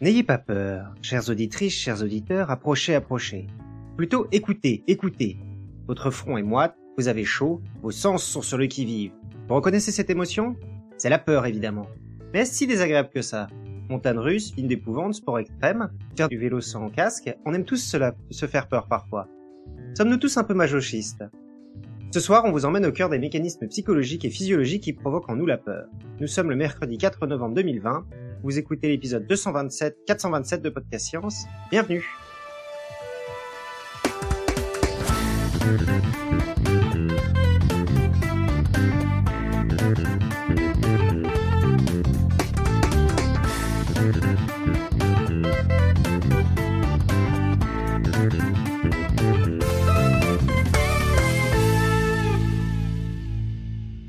N'ayez pas peur, chères auditrices, chers auditeurs, approchez, approchez. Plutôt écoutez, écoutez. Votre front est moite, vous avez chaud, vos sens sont sur le qui-vive. Vous reconnaissez cette émotion? C'est la peur, évidemment. Mais est-ce si désagréable que ça? Montagne russe, film d'épouvante, sport extrême, faire du vélo sans casque, on aime tous cela, se faire peur parfois. Sommes-nous tous un peu majochistes Ce soir, on vous emmène au cœur des mécanismes psychologiques et physiologiques qui provoquent en nous la peur. Nous sommes le mercredi 4 novembre 2020 vous écoutez l'épisode 227, 427 de Podcast Science. Bienvenue.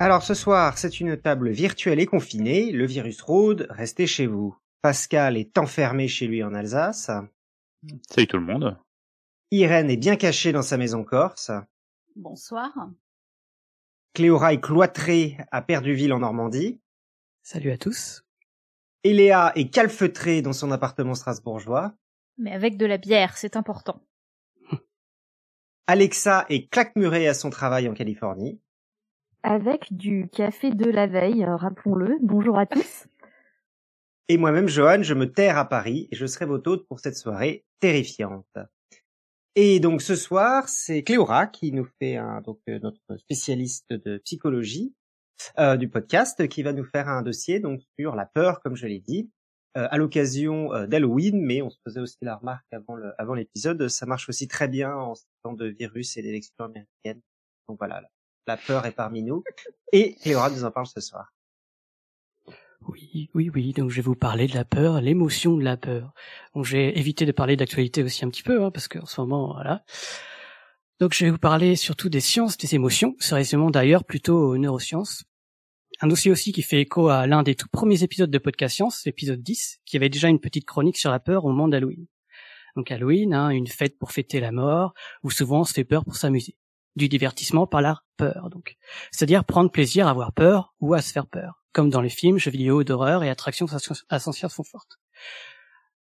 Alors ce soir, c'est une table virtuelle et confinée. Le virus rôde, restez chez vous. Pascal est enfermé chez lui en Alsace. Salut tout le monde. Irène est bien cachée dans sa maison corse. Bonsoir. Cléora est cloîtrée à Perduville en Normandie. Salut à tous. Et Léa est calfeutrée dans son appartement strasbourgeois. Mais avec de la bière, c'est important. Alexa est claquemurée à son travail en Californie avec du café de la veille, euh, rappelons-le. Bonjour à tous. Et moi-même, Johan, je me terre à Paris et je serai votre hôte pour cette soirée terrifiante. Et donc ce soir, c'est Cléora qui nous fait un, donc euh, notre spécialiste de psychologie euh, du podcast, qui va nous faire un dossier donc sur la peur, comme je l'ai dit, à l'occasion d'Halloween. Mais on se faisait aussi la remarque avant le, avant l'épisode, ça marche aussi très bien en temps de virus et d'élections américaines. Donc voilà, la peur est parmi nous. Et Cléora nous en parle ce soir. Oui, oui, oui. Donc je vais vous parler de la peur, l'émotion de la peur. J'ai évité de parler d'actualité aussi un petit peu, hein, parce qu'en ce moment, voilà. Donc je vais vous parler surtout des sciences des émotions, sérieusement d'ailleurs plutôt aux neurosciences. Un dossier aussi qui fait écho à l'un des tout premiers épisodes de Podcast Science, l'épisode 10, qui avait déjà une petite chronique sur la peur au moment d'Halloween. Donc Halloween, hein, une fête pour fêter la mort, où souvent on se fait peur pour s'amuser du divertissement par la peur, donc. C'est-à-dire prendre plaisir à avoir peur ou à se faire peur, comme dans les films, jeux vidéo d'horreur et attractions ascensionnelles sont fortes.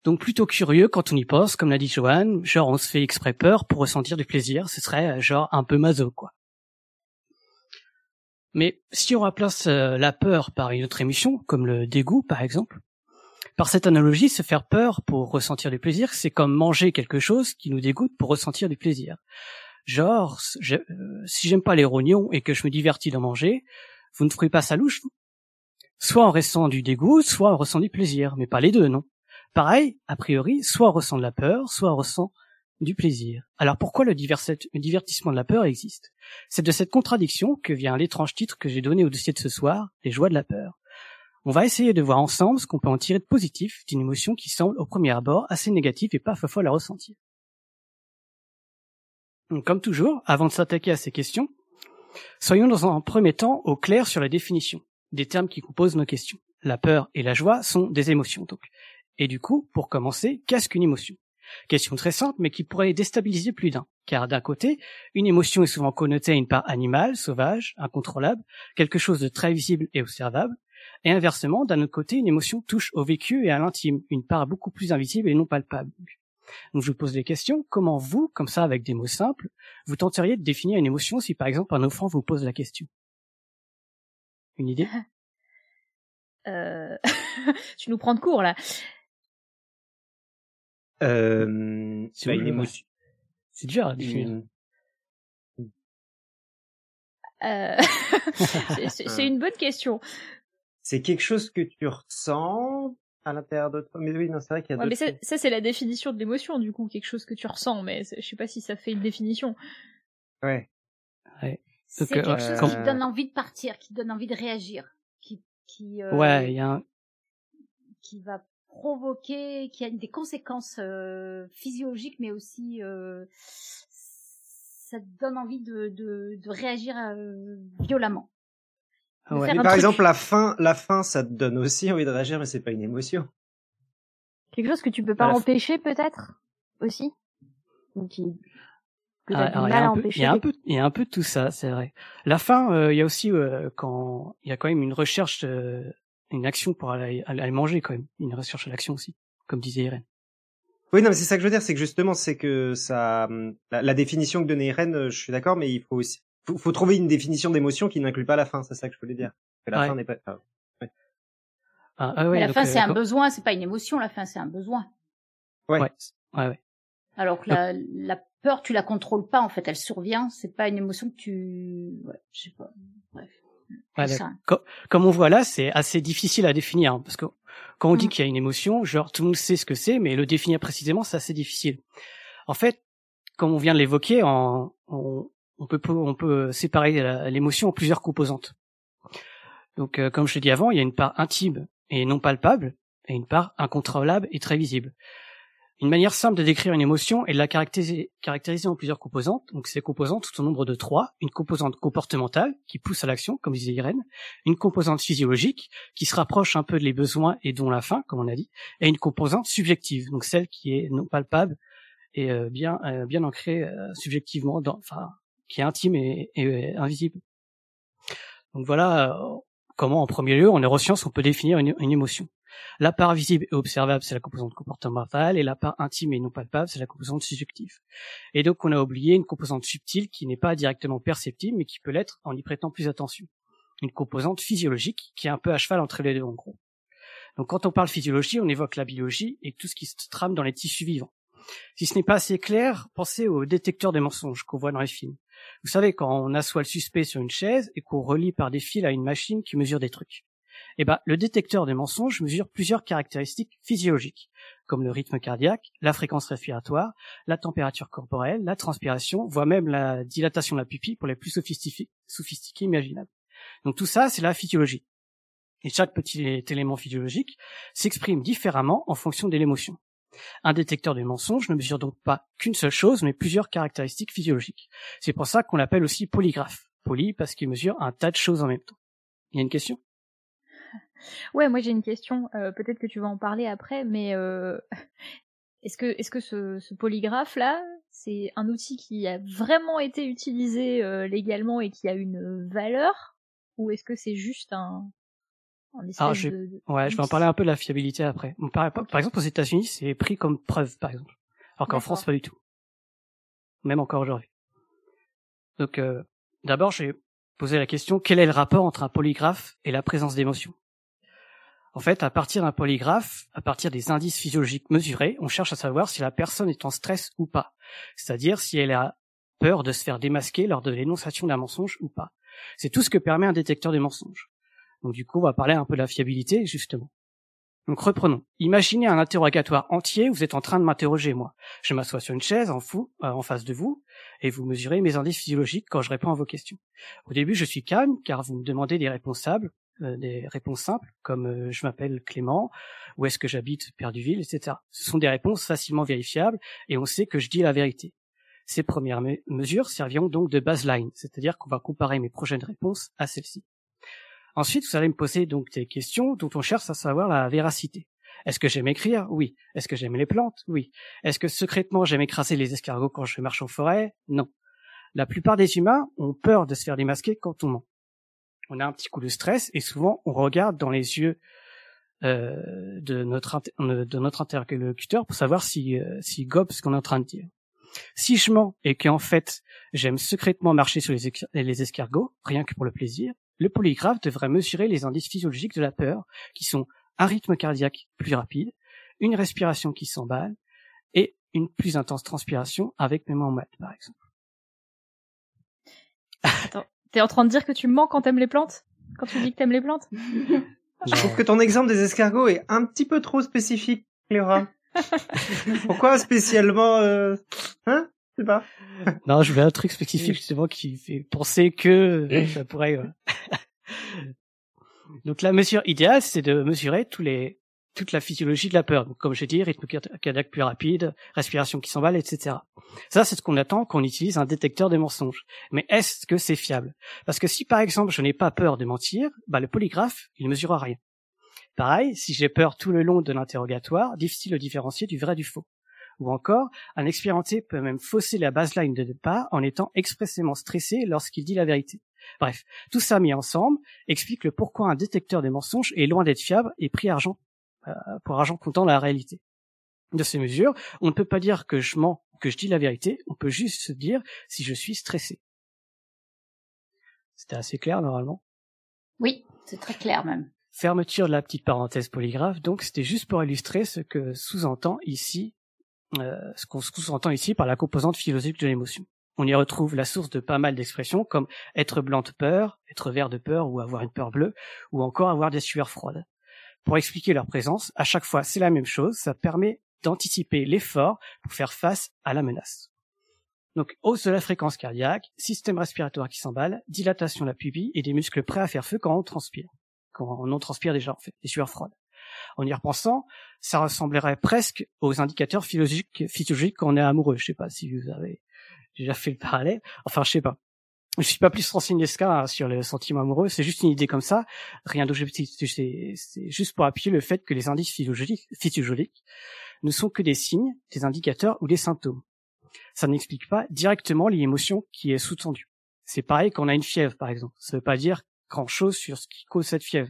Donc plutôt curieux quand on y pense, comme l'a dit Joanne, genre on se fait exprès peur pour ressentir du plaisir, ce serait genre un peu maso, quoi. Mais si on remplace euh, la peur par une autre émotion, comme le dégoût par exemple, par cette analogie, se faire peur pour ressentir du plaisir, c'est comme manger quelque chose qui nous dégoûte pour ressentir du plaisir. Genre, euh, si j'aime pas les rognons et que je me divertis d'en manger, vous ne ferez pas ça louche, Soit en ressent du dégoût, soit en ressent du plaisir, mais pas les deux, non Pareil, a priori, soit on ressent de la peur, soit on ressent du plaisir. Alors pourquoi le, divertissement de la peur existe? C'est de cette contradiction que vient l'étrange titre que j'ai donné au dossier de ce soir, les joies de la peur. On va essayer de voir ensemble ce qu'on peut en tirer de positif d'une émotion qui semble au premier abord assez négative et pas fois la ressentir comme toujours, avant de s'attaquer à ces questions, soyons dans un premier temps au clair sur la définition des termes qui composent nos questions. La peur et la joie sont des émotions, donc. Et du coup, pour commencer, qu'est-ce qu'une émotion? Question très simple, mais qui pourrait déstabiliser plus d'un. Car d'un côté, une émotion est souvent connotée à une part animale, sauvage, incontrôlable, quelque chose de très visible et observable. Et inversement, d'un autre côté, une émotion touche au vécu et à l'intime, une part beaucoup plus invisible et non palpable. Donc je vous pose des questions. Comment vous, comme ça, avec des mots simples, vous tenteriez de définir une émotion si par exemple un enfant vous pose la question? Une idée? Euh... Tu nous prends de court là. Euh... C'est une émotion. C'est dur à définir. Euh... c'est une bonne question. C'est quelque chose que tu ressens, à l'intérieur de toi. Mais oui, non, c'est vrai qu'il y a ouais, Mais ça, c'est la définition de l'émotion, du coup, quelque chose que tu ressens, mais je sais pas si ça fait une définition. Ouais. ouais. C'est quelque euh, chose qui donne envie de partir, qui donne envie de réagir, qui, qui. Euh, ouais, il y a un... Qui va provoquer, qui a des conséquences euh, physiologiques, mais aussi euh, ça donne envie de, de, de réagir euh, Ouais. par exemple, la faim, la faim, ça te donne aussi envie de réagir, mais c'est pas une émotion. Quelque chose que tu peux pas empêcher, peut-être aussi? Ah, alors, il y mal a à un peu- il y a un peu, il y a un peu de tout ça, c'est vrai. La fin, euh, il y a aussi euh, quand il y a quand même une recherche, euh, une action pour aller, aller manger quand même, une recherche à l'action aussi, comme disait Irène. Oui, non, mais c'est ça que je veux dire, c'est que justement, c'est que ça, hum, la, la définition que donnait Irène, euh, je suis d'accord, mais il faut aussi, faut, faut trouver une définition d'émotion qui n'inclut pas la fin, c'est ça que je voulais dire. Que la Ouais. fin n'est pas. ah, Ah, ah ouais, Mais la donc, fin, euh, c'est un quand- besoin, c'est pas une émotion. La fin, c'est un besoin. Ouais. Ouais, ouais, ouais. Alors que la, la peur, tu la contrôles pas. En fait, elle survient. C'est pas une émotion que tu. Ouais, je sais pas. Bref. Ouais. Co- Comme on voit là, c'est assez difficile à définir, hein, parce que quand on dit Mm. qu'il y a une émotion, genre tout le monde sait ce que c'est, mais le définir précisément, c'est assez difficile. En fait, comme on vient de l'évoquer, on, on peut peut séparer l'émotion en plusieurs composantes. Donc, euh, comme je l'ai dit avant, il y a une part intime et non palpable, et une part incontrôlable et très visible. Une manière simple de décrire une émotion est de la caractériser, en plusieurs composantes. Donc ces composantes sont au nombre de trois. Une composante comportementale qui pousse à l'action, comme disait Irène. Une composante physiologique qui se rapproche un peu des besoins et dont la faim, comme on a dit. Et une composante subjective, donc celle qui est non palpable et euh, bien euh, ancrée euh, subjectivement, dans, enfin qui est intime et, euh, invisible. Donc voilà euh, comment, en premier lieu, en neurosciences, on peut définir une, une émotion. La part visible et observable, c'est la composante comportementale, et la part intime et non palpable, c'est la composante subjective. Et donc, on a oublié une composante subtile qui n'est pas directement perceptible, mais qui peut l'être en y prêtant plus attention. Une composante physiologique qui est un peu à cheval entre les deux, en gros. Donc, quand on parle physiologie, on évoque la biologie et tout ce qui se trame dans les tissus vivants. Si ce n'est pas assez clair, pensez au détecteur des mensonges qu'on voit dans les films. Vous savez, quand on assoit le suspect sur une chaise et qu'on relie par des fils à une machine qui mesure des trucs eh ben, le détecteur des mensonges mesure plusieurs caractéristiques physiologiques, comme le rythme cardiaque, la fréquence respiratoire, la température corporelle, la transpiration, voire même la dilatation de la pupille pour les plus sophistiqués, sophistiqués imaginables. Donc tout ça, c'est la physiologie. Et chaque petit élément physiologique s'exprime différemment en fonction de l'émotion. Un détecteur de mensonges ne mesure donc pas qu'une seule chose, mais plusieurs caractéristiques physiologiques. C'est pour ça qu'on l'appelle aussi polygraphe. Poly parce qu'il mesure un tas de choses en même temps. Il y a une question? Ouais, moi j'ai une question. euh, Peut-être que tu vas en parler après, mais euh, est-ce que est-ce que ce, ce polygraphe là, c'est un outil qui a vraiment été utilisé euh, légalement et qui a une valeur, ou est-ce que c'est juste un, Alors, je- de, de- Ouais, je vais en parler un peu de la fiabilité après. Par, exemple, aux États-Unis, c'est pris comme preuve, par exemple. Alors qu'en. France, pas du tout. Même encore aujourd'hui. Donc, euh, d'abord, je vais poser la question, quel est le rapport entre un polygraphe et la présence d'émotions? En fait, à partir d'un polygraphe, à partir des indices physiologiques mesurés, on cherche à savoir si la personne est en stress ou pas. C'est-à-dire si elle a peur de se faire démasquer lors de l'énonciation d'un mensonge ou pas. C'est tout ce que permet un détecteur des mensonges. Donc du coup, on va parler un peu de la fiabilité, justement. Donc reprenons. Imaginez un interrogatoire entier, vous êtes en train de m'interroger, moi. Je m'assois sur une chaise en fou, euh, en face de vous, et vous mesurez mes indices physiologiques quand je réponds à vos questions. Au début, je suis calme, car vous me demandez des simples, euh, des réponses simples, comme euh, je m'appelle Clément, où est-ce que j'habite, Perduville, etc. Ce sont des réponses facilement vérifiables, et on sait que je dis la vérité. Ces premières me- mesures serviront donc de baseline, c'est-à-dire qu'on va comparer mes prochaines réponses à celles-ci. Ensuite, vous allez me poser donc des questions dont on cherche à savoir la véracité. Est-ce que j'aime écrire? Oui. Est-ce que j'aime les plantes? Oui. Est-ce que secrètement j'aime écraser les escargots quand je marche en forêt? Non. La plupart des humains ont peur de se faire démasquer quand on ment. On a un petit coup de stress et souvent on regarde dans les yeux euh, de notre interlocuteur pour savoir si euh, s'il gobe ce qu'on est en train de dire. Si je mens et qu'en fait j'aime secrètement marcher sur les escargots, rien que pour le plaisir, le polygraphe devrait mesurer les indices physiologiques de la peur, qui sont un rythme cardiaque plus rapide, une respiration qui s'emballe et une plus intense transpiration avec mes mains moites, par exemple. T'es en train de dire que tu mens quand t'aimes les plantes? Quand tu dis que t'aimes les plantes? Je trouve que ton exemple des escargots est un petit peu trop spécifique, Cléora. Pourquoi spécialement euh... Hein? Sais pas? Non, je voulais un truc spécifique justement qui fait penser que ça pourrait. euh. Donc la mesure idéale, c'est de mesurer tous les toute la physiologie de la peur. Donc, comme j'ai dit, rythme cardiaque plus rapide, respiration qui s'emballe, etc. Ça, c'est ce qu'on attend quand on utilise un détecteur des mensonges. Mais est-ce que c'est fiable? Parce que si par exemple je n'ai pas peur de mentir, bah le polygraphe, il ne mesurera rien. Pareil, si j'ai peur tout le long de l'interrogatoire, difficile de différencier du vrai du faux. Ou encore, un expérimenté peut même fausser la baseline de départ en étant expressément stressé lorsqu'il dit la vérité. Bref, tout ça mis ensemble explique le pourquoi un détecteur des mensonges est loin d'être fiable et pris argent euh, pour argent comptant la réalité. De ces mesures, on ne peut pas dire que je mens, que je dis la vérité, on peut juste se dire si je suis stressé. C'était assez clair normalement. Oui, c'est très clair même. Fermeture de la petite parenthèse polygraphe, donc c'était juste pour illustrer ce que sous-entend ici, euh, ce qu'on sous-entend ici par la composante philosophique de l'émotion. On y retrouve la source de pas mal d'expressions comme être blanc de peur, être vert de peur ou avoir une peur bleue, ou encore avoir des sueurs froides. Pour expliquer leur présence, à chaque fois c'est la même chose, ça permet d'anticiper l'effort pour faire face à la menace. Donc hausse de la fréquence cardiaque, système respiratoire qui s'emballe, dilatation de la pupille et des muscles prêts à faire feu quand on transpire. Quand on transpire déjà en fait, des sueurs froides. En y repensant, ça ressemblerait presque aux indicateurs physiologiques, quand on est amoureux. Je sais pas si vous avez déjà fait le parallèle. Enfin, je sais pas. Je suis pas plus renseigné hein, sur le sentiment amoureux. C'est juste une idée comme ça. Rien d'objectif. C'est juste pour appuyer le fait que les indices physiologiques, physiologiques ne sont que des signes, des indicateurs ou des symptômes. Ça n'explique pas directement l'émotion qui est sous-tendue. C'est pareil quand on a une fièvre, par exemple. Ça ne veut pas dire grand-chose sur ce qui cause cette fièvre.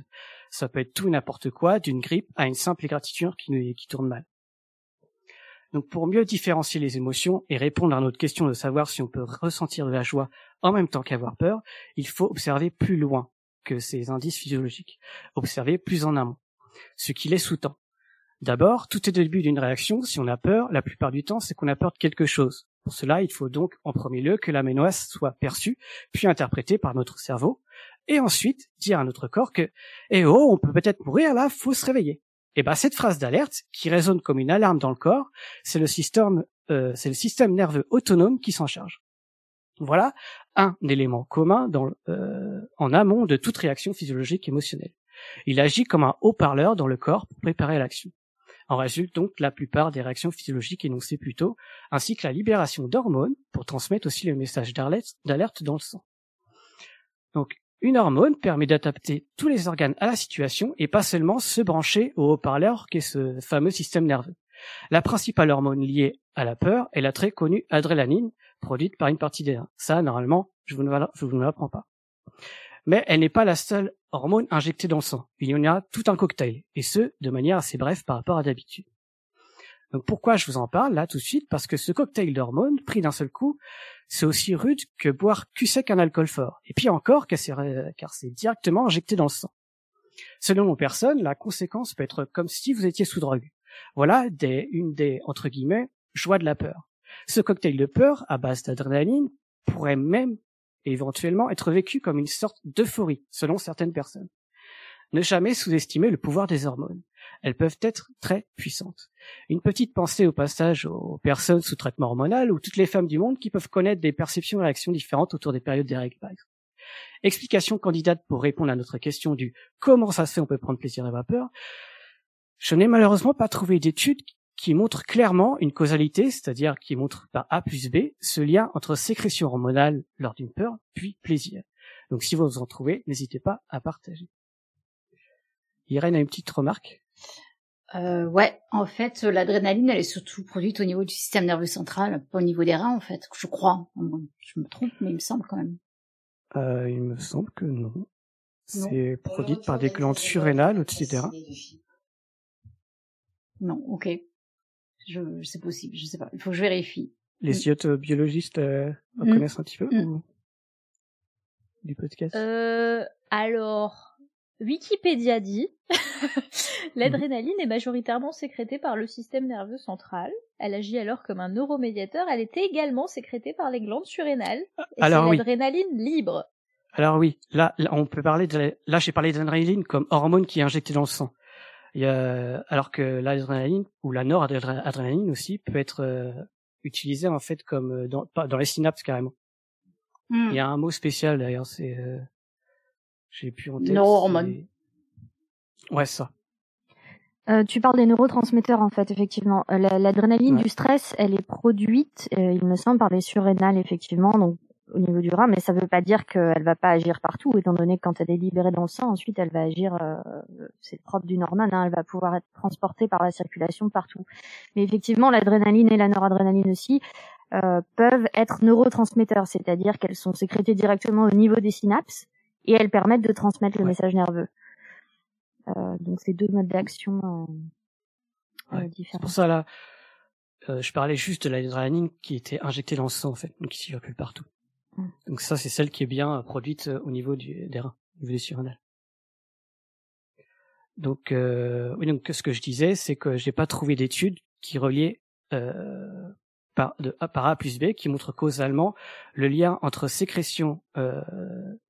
Ça peut être tout n'importe quoi, d'une grippe à une simple égratignure qui, qui tourne mal. Donc pour mieux différencier les émotions et répondre à notre question de savoir si on peut ressentir de la joie en même temps qu'avoir peur, il faut observer plus loin que ces indices physiologiques, observer plus en amont, ce qui les sous-tend. D'abord, tout est début d'une réaction. Si on a peur, la plupart du temps, c'est qu'on a peur de quelque chose. Pour cela, il faut donc en premier lieu que la menace soit perçue, puis interprétée par notre cerveau, et ensuite dire à notre corps que "Eh oh, on peut peut-être mourir là, faut se réveiller." Et ben cette phrase d'alerte, qui résonne comme une alarme dans le corps, c'est le système, euh, c'est le système nerveux autonome qui s'en charge. Voilà un élément commun dans, euh, en amont de toute réaction physiologique émotionnelle. Il agit comme un haut-parleur dans le corps pour préparer l'action. En résulte donc la plupart des réactions physiologiques énoncées plus tôt, ainsi que la libération d'hormones pour transmettre aussi le message d'alerte dans le sang. Donc, une hormone permet d'adapter tous les organes à la situation et pas seulement se brancher au haut-parleur qu'est ce fameux système nerveux. La principale hormone liée à la peur est la très connue adrénaline, produite par une partie des. Ça, normalement, je vous ne l'apprends pas mais elle n'est pas la seule hormone injectée dans le sang. Il y en a tout un cocktail, et ce, de manière assez brève par rapport à d'habitude. Donc pourquoi je vous en parle là tout de suite? Parce que ce cocktail d'hormones, pris d'un seul coup, c'est aussi rude que boire cul sec un alcool fort. Et puis encore, car c'est directement injecté dans le sang. Selon les personnes, la conséquence peut être comme si vous étiez sous drogue. Voilà des, une des, entre guillemets, joies de la peur. Ce cocktail de peur, à base d'adrénaline, pourrait même éventuellement être vécu comme une sorte d'euphorie, selon certaines personnes. Ne jamais sous-estimer le pouvoir des hormones. Elles peuvent être très puissantes. Une petite pensée au passage aux personnes sous traitement hormonal ou toutes les femmes du monde qui peuvent connaître des perceptions et réactions différentes autour des périodes des règles. Explication candidate pour répondre à notre question du comment ça se fait on peut prendre plaisir et vapeur. Je n'ai malheureusement pas trouvé d'études qui montre clairement une causalité, c'est-à-dire qui montre par A plus B ce lien entre sécrétion hormonale lors d'une peur puis plaisir. Donc si vous en trouvez, n'hésitez pas à partager. Irène a une petite remarque? Euh, Ouais, en fait, l'adrénaline, elle est surtout produite au niveau du système nerveux central, pas au niveau des reins, en fait, je crois. Je me trompe, mais il me semble quand même. Euh, il me semble que non. C'est produite par des glandes surrénales, etc. Non, ok. Je, c'est possible, je sais pas. Il faut que je vérifie. Les mm. biologistes euh, en mm. connaissent un petit peu mm. ou... du podcast? Euh, Alors, Wikipédia dit l'adrénaline est majoritairement sécrétée par le système nerveux central. Elle agit alors comme un neuromédiateur. Elle est également sécrétée par les glandes surrénales. Et alors c'est l'adrénaline libre. Alors oui, là, on peut parler de là j'ai parlé d'adrénaline comme hormone qui est injectée dans le sang. Alors que l'adrénaline ou la noradrénaline aussi peut être euh, utilisée en fait comme euh, dans, dans les synapses carrément. Hmm. Il y a un mot spécial d'ailleurs, c'est euh, j'ai plus en tête. Neurohormone. Ouais, ça. Euh, tu parles des neurotransmetteurs en fait, effectivement. L'adrénaline du stress, elle est produite, il me semble, par les surrénales, effectivement. Donc au niveau du rein, mais ça ne veut pas dire qu'elle va pas agir partout, étant donné que quand elle est libérée dans le sang, ensuite elle va agir, euh, c'est propre d'une hormone, hein, elle va pouvoir être transportée par la circulation partout. Mais effectivement, l'adrénaline et la noradrénaline aussi euh, peuvent être neurotransmetteurs, c'est-à-dire qu'elles sont sécrétées directement au niveau des synapses et elles permettent de transmettre le message nerveux. Euh, donc c'est deux modes d'action euh, euh, Ouais. C'est différents. pour ça là, euh, je parlais juste de l'adrénaline qui était injectée dans le sang en fait, donc qui circule partout. Mm. Donc ça c'est celle qui est bien euh, produite euh, au niveau du, des reins, au niveau des surrénales. Donc euh, oui donc ce que je disais c'est que j'ai pas trouvé d'études qui reliaient euh, par, de A par A plus B qui montrent causalement le lien entre sécrétion euh,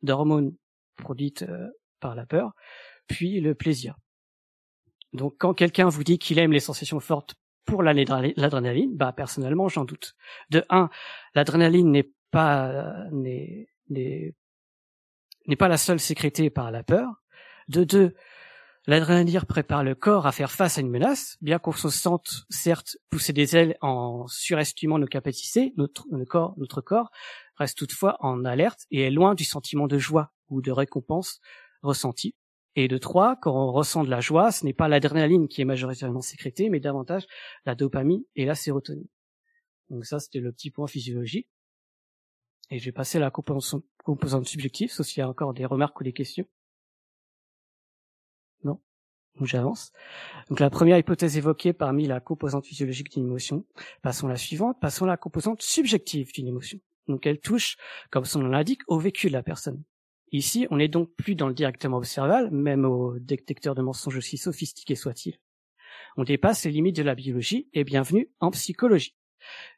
d'hormones produites euh, par la peur puis le plaisir. Donc quand quelqu'un vous dit qu'il aime les sensations fortes pour l'adrénaline, bah personnellement j'en doute. De un, l'adrénaline n'est pas n'est n'est pas la seule sécrétée par la peur. De deux, l'adrénaline prépare le corps à faire face à une menace, bien qu'on se sente certes pousser des ailes en surestimant nos capacités, notre, corps notre corps reste toutefois en alerte et est loin du sentiment de joie ou de récompense ressenti. Et de trois, quand on ressent de la joie, ce n'est pas l'adrénaline qui est majoritairement sécrétée, mais davantage la dopamine et la sérotonine. Donc ça, c'était le petit point physiologique. Et je vais passer à la composante subjective, sauf s'il y a encore des remarques ou des questions. Donc j'avance. Donc la première hypothèse évoquée parmi la composante physiologique d'une émotion. Passons à la suivante. Passons à la composante subjective d'une émotion. Donc elle touche, comme son nom l'indique, au vécu de la personne. Ici, on n'est donc plus dans le directement observable, même au détecteur de mensonges aussi sophistiqué soit-il. On dépasse les limites de la biologie et bienvenue en psychologie.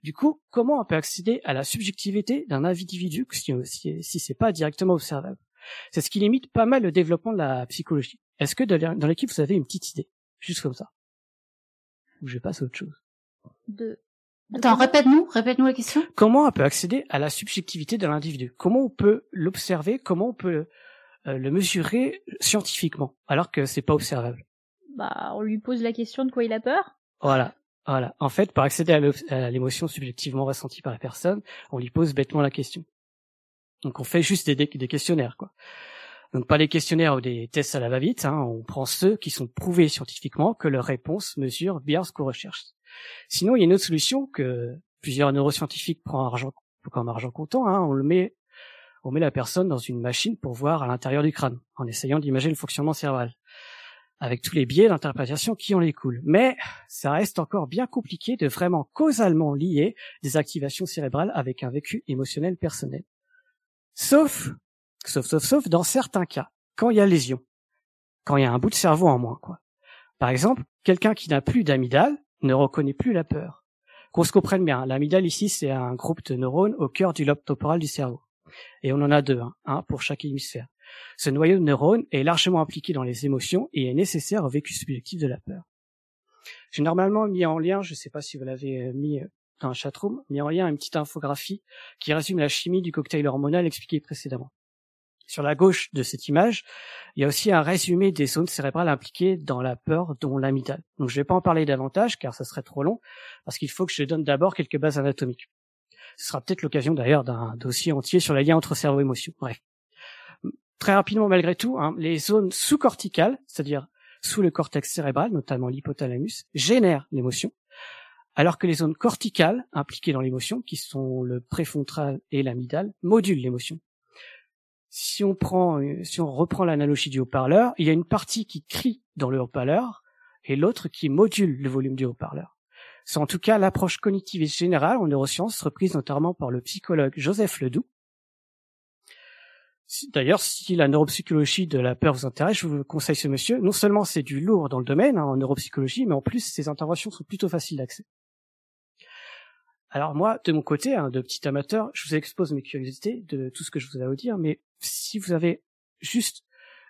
Du coup, comment on peut accéder à la subjectivité d'un individu si, si, si c'est pas directement observable? C'est ce qui limite pas mal le développement de la psychologie. Est-ce que dans l'équipe vous avez une petite idée, juste comme ça Ou je passe à autre chose? De... de Attends, répète-nous, répète-nous la question. Comment on peut accéder à la subjectivité de l'individu? Comment on peut l'observer? Comment on peut euh, le mesurer scientifiquement alors que c'est pas observable? Bah, on lui pose la question de quoi il a peur. Voilà. Voilà. En fait, pour accéder à l'émotion subjectivement ressentie par la personne, on lui pose bêtement la question. Donc on fait juste des, des questionnaires, quoi. Donc pas des questionnaires ou des tests à la va-vite, hein, on prend ceux qui sont prouvés scientifiquement que leurs réponses mesurent bien ce qu'on recherche. Sinon, il y a une autre solution que plusieurs neuroscientifiques prennent argent, comme argent comptant, hein, on le met, on met la personne dans une machine pour voir à l'intérieur du crâne, en essayant d'imaginer le fonctionnement cérébral avec tous les biais d'interprétation qui en découlent. Mais ça reste encore bien compliqué de vraiment causalement lier des activations cérébrales avec un vécu émotionnel personnel. Sauf, sauf, sauf, sauf dans certains cas, quand il y a lésion, quand il y a un bout de cerveau en moins, quoi. Par exemple, quelqu'un qui n'a plus d'amygdale ne reconnaît plus la peur. Qu'on se comprenne bien, l'amygdale ici, c'est un groupe de neurones au cœur du lobe temporal du cerveau. Et on en a deux, hein, un pour chaque hémisphère. Ce noyau de neurones est largement impliqué dans les émotions et est nécessaire au vécu subjectif de la peur. J'ai normalement mis en lien, je ne sais pas si vous l'avez mis dans un chatroom, mis en lien une petite infographie qui résume la chimie du cocktail hormonal expliqué précédemment. Sur la gauche de cette image, il y a aussi un résumé des zones cérébrales impliquées dans la peur, dont l'amygdale. Donc je ne vais pas en parler davantage car ça serait trop long, parce qu'il faut que je donne d'abord quelques bases anatomiques. Ce sera peut-être l'occasion d'ailleurs d'un dossier entier sur les liens entre cerveau et émotion. Bref. Très rapidement malgré tout, hein, les zones sous-corticales, c'est-à-dire sous le cortex cérébral, notamment l'hypothalamus, génèrent l'émotion, alors que les zones corticales impliquées dans l'émotion, qui sont le préfrontal et l'amygdale, modulent l'émotion. Si on prend, si on reprend l'analogie du haut-parleur, il y a une partie qui crie dans le haut-parleur et l'autre qui module le volume du haut-parleur. C'est en tout cas l'approche cognitiviste générale en neurosciences reprise notamment par le psychologue Joseph Ledoux. D'ailleurs, si la neuropsychologie de la peur vous intéresse, je vous conseille ce monsieur. Non seulement c'est du lourd dans le domaine, hein, en neuropsychologie, mais en plus ses interventions sont plutôt faciles d'accès. Alors moi, de mon côté, hein, de petit amateur, je vous expose mes curiosités de tout ce que je vous ai à vous dire, mais si vous avez juste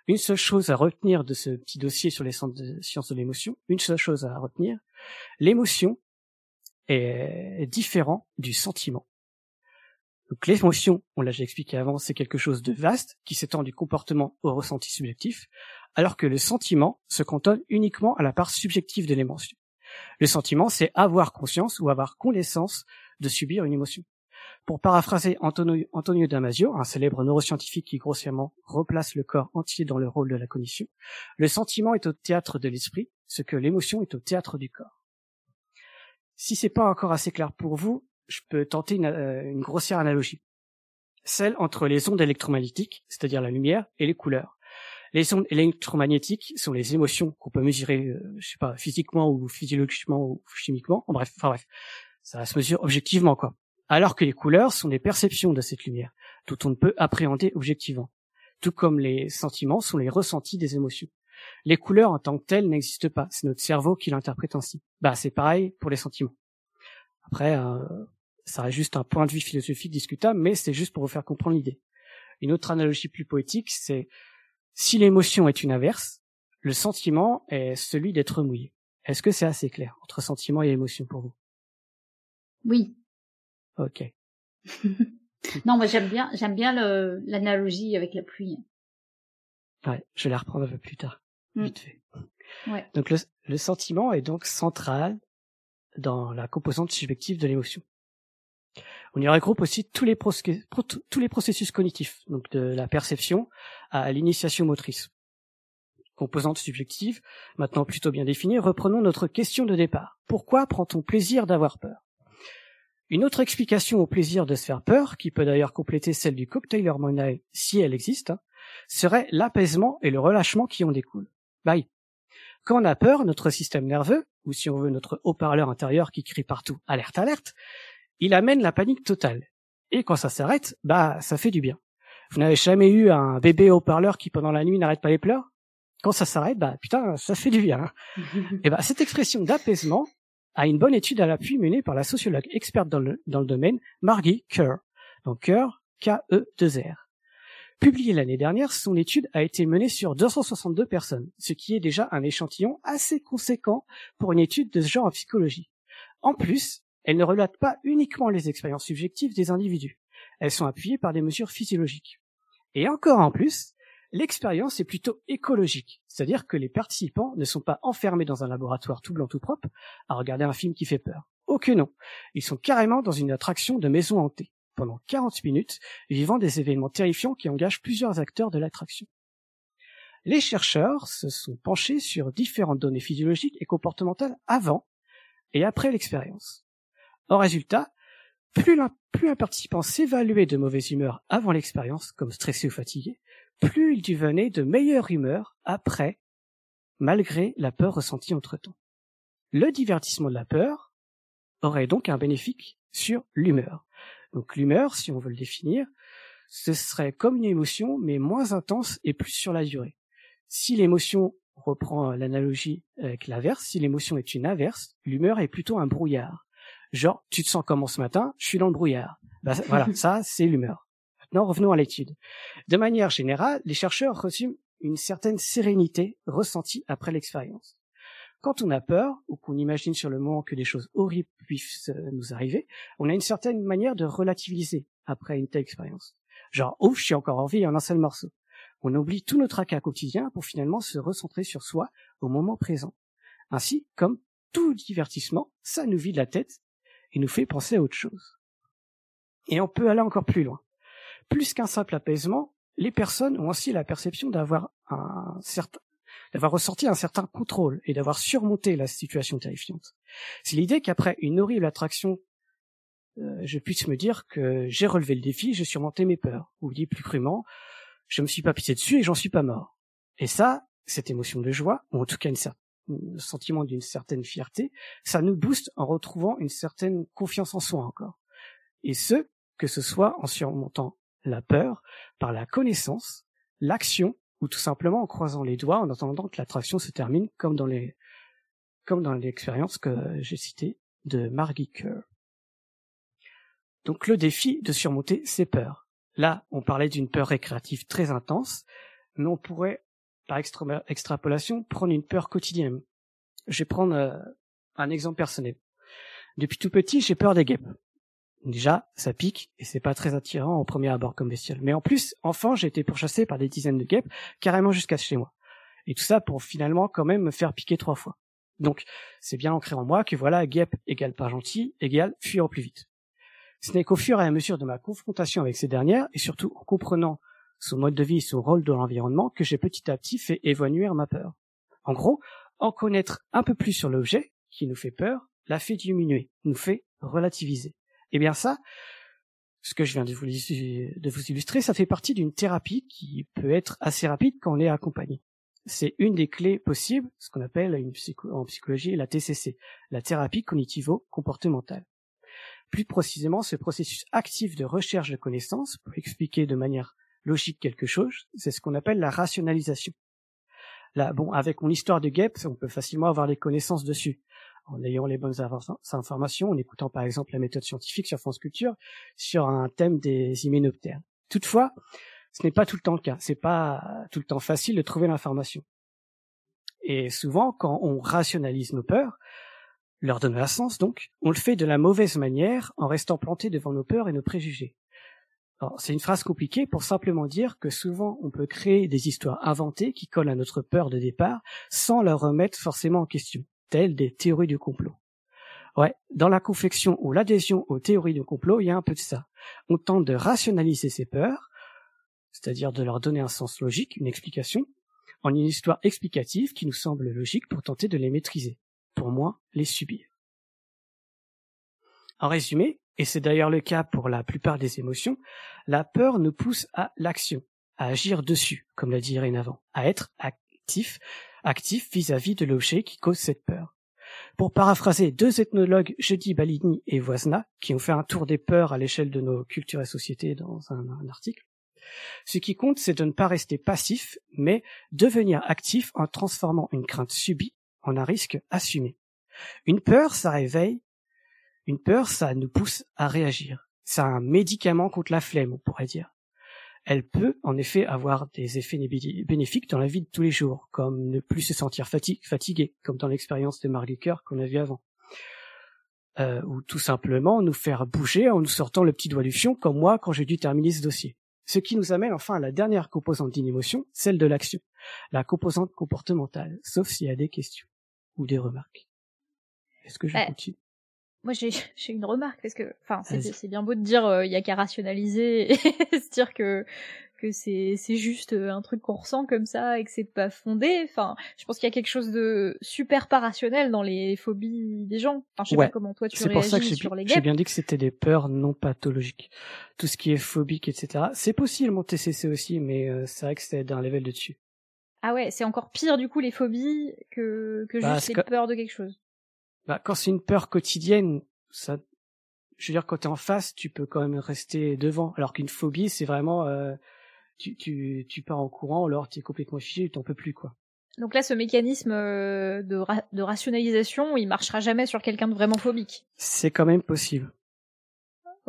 une seule chose à retenir de ce petit dossier sur les sciences de l'émotion, une seule chose à retenir, l'émotion est différent du sentiment. Donc l'émotion, on l'a déjà expliqué avant, c'est quelque chose de vaste qui s'étend du comportement au ressenti subjectif, alors que le sentiment se cantonne uniquement à la part subjective de l'émotion. Le sentiment, c'est avoir conscience ou avoir connaissance de subir une émotion. Pour paraphraser Antonio, Damasio, un célèbre neuroscientifique qui grossièrement replace le corps entier dans le rôle de la cognition, le sentiment est au théâtre de l'esprit, ce que l'émotion est au théâtre du corps. Si c'est pas encore assez clair pour vous, je peux tenter une, euh, grossière analogie. Celle entre les ondes électromagnétiques, c'est-à-dire la lumière, et les couleurs. Les ondes électromagnétiques sont les émotions qu'on peut mesurer, euh, je sais pas, physiquement ou physiologiquement ou chimiquement. En bref, enfin bref, ça se mesure objectivement quoi alors que les couleurs sont des perceptions de cette lumière, dont on ne peut appréhender objectivement, tout comme les sentiments sont les ressentis des émotions. Les couleurs en tant que telles n'existent pas, c'est notre cerveau qui l'interprète ainsi. Bah c'est pareil pour les sentiments. Après, euh, ça reste juste un point de vue philosophique discutable, mais c'est juste pour vous faire comprendre l'idée. Une autre analogie plus poétique, c'est si l'émotion est une inverse, le sentiment est celui d'être mouillé. Est-ce que c'est assez clair entre sentiment et émotion pour vous? Oui, Ok. non, moi j'aime bien, j'aime bien l'analogie avec la pluie. Ouais, je vais la reprendre un peu plus tard, Mm. vite fait. Ouais. Donc le, le sentiment est donc central dans la composante subjective de l'émotion. On y regroupe aussi tous les, tous les processus cognitifs, donc de la perception à l'initiation motrice. Composante subjective, maintenant plutôt bien définie, reprenons notre question de départ. Pourquoi prend-on plaisir d'avoir peur? Une autre explication au plaisir de se faire peur, qui peut d'ailleurs compléter celle du cocktail hormonal si elle existe, hein, serait l'apaisement et le relâchement qui en découlent. Bye. Quand on a peur, notre système nerveux, ou si on veut notre haut-parleur intérieur qui crie partout alerte, alerte, il amène la panique totale. Et quand ça s'arrête, bah ça fait du bien. Vous n'avez jamais eu un bébé haut-parleur qui pendant la nuit n'arrête pas les pleurs? Quand ça s'arrête, bah putain, ça fait du bien. hein. Et bah cette expression d'apaisement a une bonne étude à l'appui menée par la sociologue experte dans le, dans le domaine, Margie Kerr. Donc Kerr, K-E-2-R. Publiée l'année dernière, son étude a été menée sur 262 personnes, ce qui est déjà un échantillon assez conséquent pour une étude de ce genre en psychologie. En plus, elle ne relate pas uniquement les expériences subjectives des individus. Elles sont appuyées par des mesures physiologiques. Et encore en plus, l'expérience est plutôt écologique, c'est-à-dire que les participants ne sont pas enfermés dans un laboratoire tout blanc tout propre à regarder un film qui fait peur. Non, ils sont carrément dans une attraction de maison hantée, pendant 40 minutes, vivant des événements terrifiants qui engagent plusieurs acteurs de l'attraction. Les chercheurs se sont penchés sur différentes données physiologiques et comportementales avant et après l'expérience. En résultat, plus un participant s'évaluait de mauvaise humeur avant l'expérience, comme stressé ou fatigué, plus il devenait de meilleure humeur après, malgré la peur ressentie entre-temps. Le divertissement de la peur aurait donc un bénéfice sur l'humeur. Donc l'humeur, si on veut le définir, ce serait comme une émotion, mais moins intense et plus sur la durée. Si l'émotion on reprend l'analogie avec l'inverse, si l'émotion est une inverse, l'humeur est plutôt un brouillard. Genre, tu te sens comment ce matin Je suis dans le brouillard. Bah, voilà, ça, c'est l'humeur. Maintenant, revenons à l'étude. De manière générale, les chercheurs reçuent une certaine sérénité ressentie après l'expérience. Quand on a peur, ou qu'on imagine sur le moment que des choses horribles puissent euh, nous arriver, on a une certaine manière de relativiser après une telle expérience. Genre, ouf, je suis encore en vie en un seul morceau. On oublie tout notre tracas quotidien pour finalement se recentrer sur soi au moment présent. Ainsi, comme tout divertissement, ça nous vide la tête et nous fait penser à autre chose. Et on peut aller encore plus loin. Plus qu'un simple apaisement, les personnes ont aussi la perception d'avoir un certain d'avoir ressenti un certain contrôle et d'avoir surmonté la situation terrifiante. C'est l'idée qu'après une horrible attraction, euh, je puisse me dire que j'ai relevé le défi, j'ai surmonté mes peurs, ou dit plus crûment, je me suis pas pissé dessus et j'en suis pas mort. Et ça, cette émotion de joie, ou en tout cas un sentiment d'une certaine fierté, ça nous booste en retrouvant une certaine confiance en soi encore. Et ce, que ce soit en surmontant la peur par la connaissance, l'action, ou tout simplement en croisant les doigts en attendant que l'attraction se termine comme dans les, comme dans l'expérience que j'ai citée de Margie Kerr. Donc le défi de surmonter ses peurs. Là, on parlait d'une peur récréative très intense, mais on pourrait, par extra- extrapolation, prendre une peur quotidienne. Je vais prendre euh, un exemple personnel. Depuis tout petit, j'ai peur des guêpes. Déjà, ça pique et c'est pas très attirant au premier abord comme bestiole. Mais en plus, enfant, j'ai été pourchassé par des dizaines de guêpes, carrément jusqu'à chez moi. Et tout ça pour finalement quand même me faire piquer trois fois. Donc, c'est bien ancré en moi que voilà, guêpe égale pas gentil, égale fuir au plus vite. Ce n'est qu'au fur et à mesure de ma confrontation avec ces dernières, et surtout en comprenant son mode de vie, son rôle dans l'environnement, que j'ai petit à petit fait évanouir ma peur. En gros, en connaître un peu plus sur l'objet qui nous fait peur, la fait diminuer, nous fait relativiser. Eh bien ça, ce que je viens de vous, illustrer, ça fait partie d'une thérapie qui peut être assez rapide quand on est accompagné. C'est une des clés possibles, ce qu'on appelle en psychologie la TCC, la thérapie cognitivo-comportementale. Plus précisément, ce processus actif de recherche de connaissances pour expliquer de manière logique quelque chose, c'est ce qu'on appelle la rationalisation. Là, bon, avec mon histoire de guêpe, on peut facilement avoir des connaissances dessus en ayant les bonnes informations, en écoutant par exemple la méthode scientifique sur France Culture sur un thème des hyménoptères. Toutefois, ce n'est pas tout le temps le cas. C'est pas tout le temps facile de trouver l'information. Et souvent, quand on rationalise nos peurs, leur donner un sens donc, on le fait de la mauvaise manière en restant planté devant nos peurs et nos préjugés. C'est une phrase compliquée pour simplement dire que souvent on peut créer des histoires inventées qui collent à notre peur de départ sans leur remettre forcément en question telles des théories du complot. Ouais, dans la confection ou l'adhésion aux théories du complot, il y a un peu de ça. On tente de rationaliser ses peurs, c'est-à-dire de leur donner un sens logique, une explication, en une histoire explicative qui nous semble logique pour tenter de les maîtriser, pour moins les subir. En résumé, et c'est d'ailleurs le cas pour la plupart des émotions, la peur nous pousse à l'action, à agir dessus, comme l'a dit Irène avant, à être actif actif vis-à-vis de l'objet qui cause cette peur. Pour paraphraser deux ethnologues, Jeudi Balini et Voisna, qui ont fait un tour des peurs à l'échelle de nos cultures et sociétés dans un, un article, ce qui compte, c'est de ne pas rester passif, mais devenir actif en transformant une crainte subie en un risque assumé. Une peur, ça réveille. Une peur, ça nous pousse à réagir. C'est un médicament contre la flemme, on pourrait dire elle peut en effet avoir des effets bénéfiques dans la vie de tous les jours, comme ne plus se sentir fatigué, comme dans l'expérience de Marguerite qu'on a vu avant. Euh, ou tout simplement nous faire bouger en nous sortant le petit doigt du fion, comme moi quand j'ai dû terminer ce dossier. Ce qui nous amène enfin à la dernière composante d'une émotion, celle de l'action, la composante comportementale, sauf s'il y a des questions ou des remarques. Est-ce que je bah, continue? Moi, j'ai une remarque parce que, enfin, c'est bien beau de dire euh, il y a qu'à rationaliser et se dire que que c'est juste euh, un truc qu'on ressent comme ça et que c'est pas fondé. Enfin, je pense qu'il y a quelque chose de super pas rationnel dans les phobies des gens. Enfin, je sais pas comment toi tu réagis pour ça que sur les J'ai bien dit que c'était des peurs non pathologiques. Tout ce qui est phobique, etc. C'est possible mon TCC aussi, mais euh, c'est vrai que c'est d'un level de dessus. Ah ouais, c'est encore pire du coup les phobies que que bah, juste les peurs de quelque chose bah, quand c'est une peur quotidienne, ça, je veux dire, quand t'es en face, tu peux quand même rester devant. Alors qu'une phobie, c'est vraiment, euh, tu, tu, tu pars en courant, alors t'es complètement tu t'en peux plus, quoi. Donc là, ce mécanisme euh, de, de rationalisation, il marchera jamais sur quelqu'un de vraiment phobique. C'est quand même possible.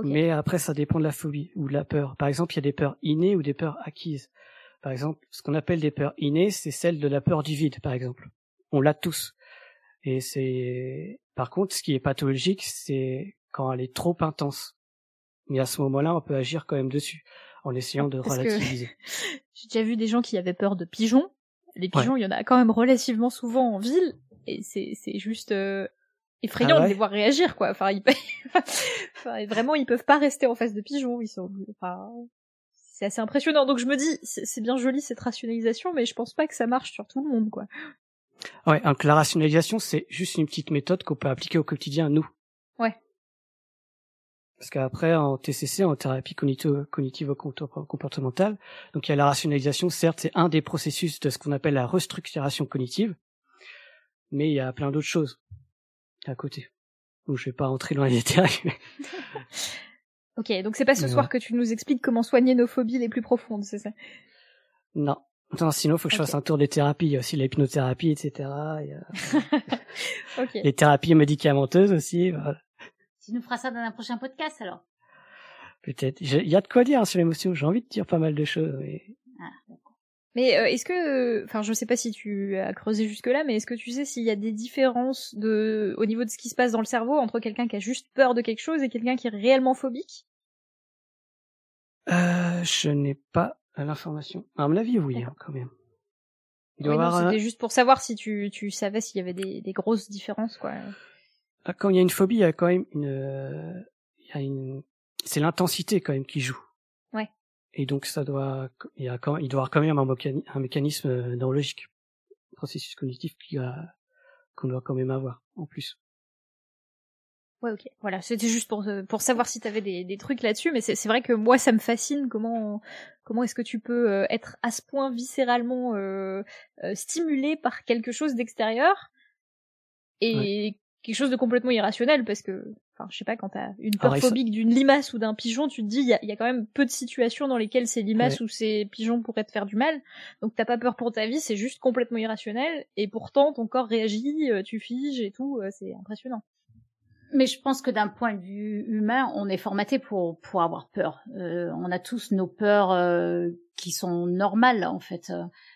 Mais après, ça dépend de la phobie ou de la peur. Par exemple, il y a des peurs innées ou des peurs acquises. Par exemple, ce qu'on appelle des peurs innées, c'est celle de la peur du vide, par exemple. On l'a tous. Et c'est, par contre, ce qui est pathologique, c'est quand elle est trop intense. Mais à ce moment-là, on peut agir quand même dessus, en essayant de relativiser. J'ai déjà vu des gens qui avaient peur de pigeons. Les pigeons, il y en a quand même relativement souvent en ville, et c'est c'est juste euh, effrayant ah de les voir réagir, quoi. Enfin, ils... enfin, vraiment, ils peuvent pas rester en face de pigeons. Ils sont, enfin, c'est assez impressionnant. Donc je me dis, c'est bien joli cette rationalisation, mais je pense pas que ça marche sur tout le monde, quoi. Ouais, donc la rationalisation, c'est juste une petite méthode qu'on peut appliquer au quotidien, nous. Ouais. Parce qu'après, en TCC, en thérapie cognitive comportementale, donc il y a la rationalisation, certes, c'est un des processus de ce qu'on appelle la restructuration cognitive, mais il y a plein d'autres choses à côté. Donc je vais pas entrer dans les détails. ok, donc c'est pas ce soir que tu nous expliques comment soigner nos phobies les plus profondes, c'est ça? Non, Attends, sinon, faut que je fasse un tour des thérapies. Il y a aussi l'hypnothérapie, etc. Les thérapies médicamenteuses aussi. Tu nous feras ça dans un prochain podcast, alors Peut-être. Il y a de quoi dire hein, sur l'émotion. J'ai envie de dire pas mal de choses. Mais, ah, mais euh, est-ce que, enfin, je sais pas si tu as creusé jusque là, mais est-ce que tu sais s'il y a des différences de, au niveau de ce qui se passe dans le cerveau entre quelqu'un qui a juste peur de quelque chose et quelqu'un qui est réellement phobique? Euh, Je n'ai pas l'information. À mon avis, oui, hein, quand même. C'était juste pour savoir si tu, tu savais s'il y avait des, des grosses différences, quoi. Ah, quand il y a une phobie, il y a quand même une, il y a une c'est l'intensité quand même qui joue. Ouais. Et donc ça doit, il y a quand, il doit y avoir quand même un, un mécanisme euh, neurologique, processus cognitif qui a, qu'on doit quand même avoir en plus. Ouais, ok. Voilà, c'était juste pour pour savoir si t'avais des, des trucs là-dessus, mais c'est vrai que moi ça me fascine comment comment est-ce que tu peux euh, être à ce point viscéralement euh, euh, stimulé par quelque chose d'extérieur et quelque chose de complètement irrationnel parce que enfin je sais pas quand t'as une peur phobique d'une limace ou d'un pigeon tu te dis il y a, y a, quand même peu de situations dans lesquelles ces limaces ou ces pigeons pourraient te faire du mal. Donc t'as pas peur pour ta vie c'est juste complètement irrationnel et pourtant ton corps réagit tu figes et tout c'est impressionnant mais je pense que d'un point de vue humain, on est formaté pour pour avoir peur. Euh, on a tous nos peurs euh, qui sont normales en fait.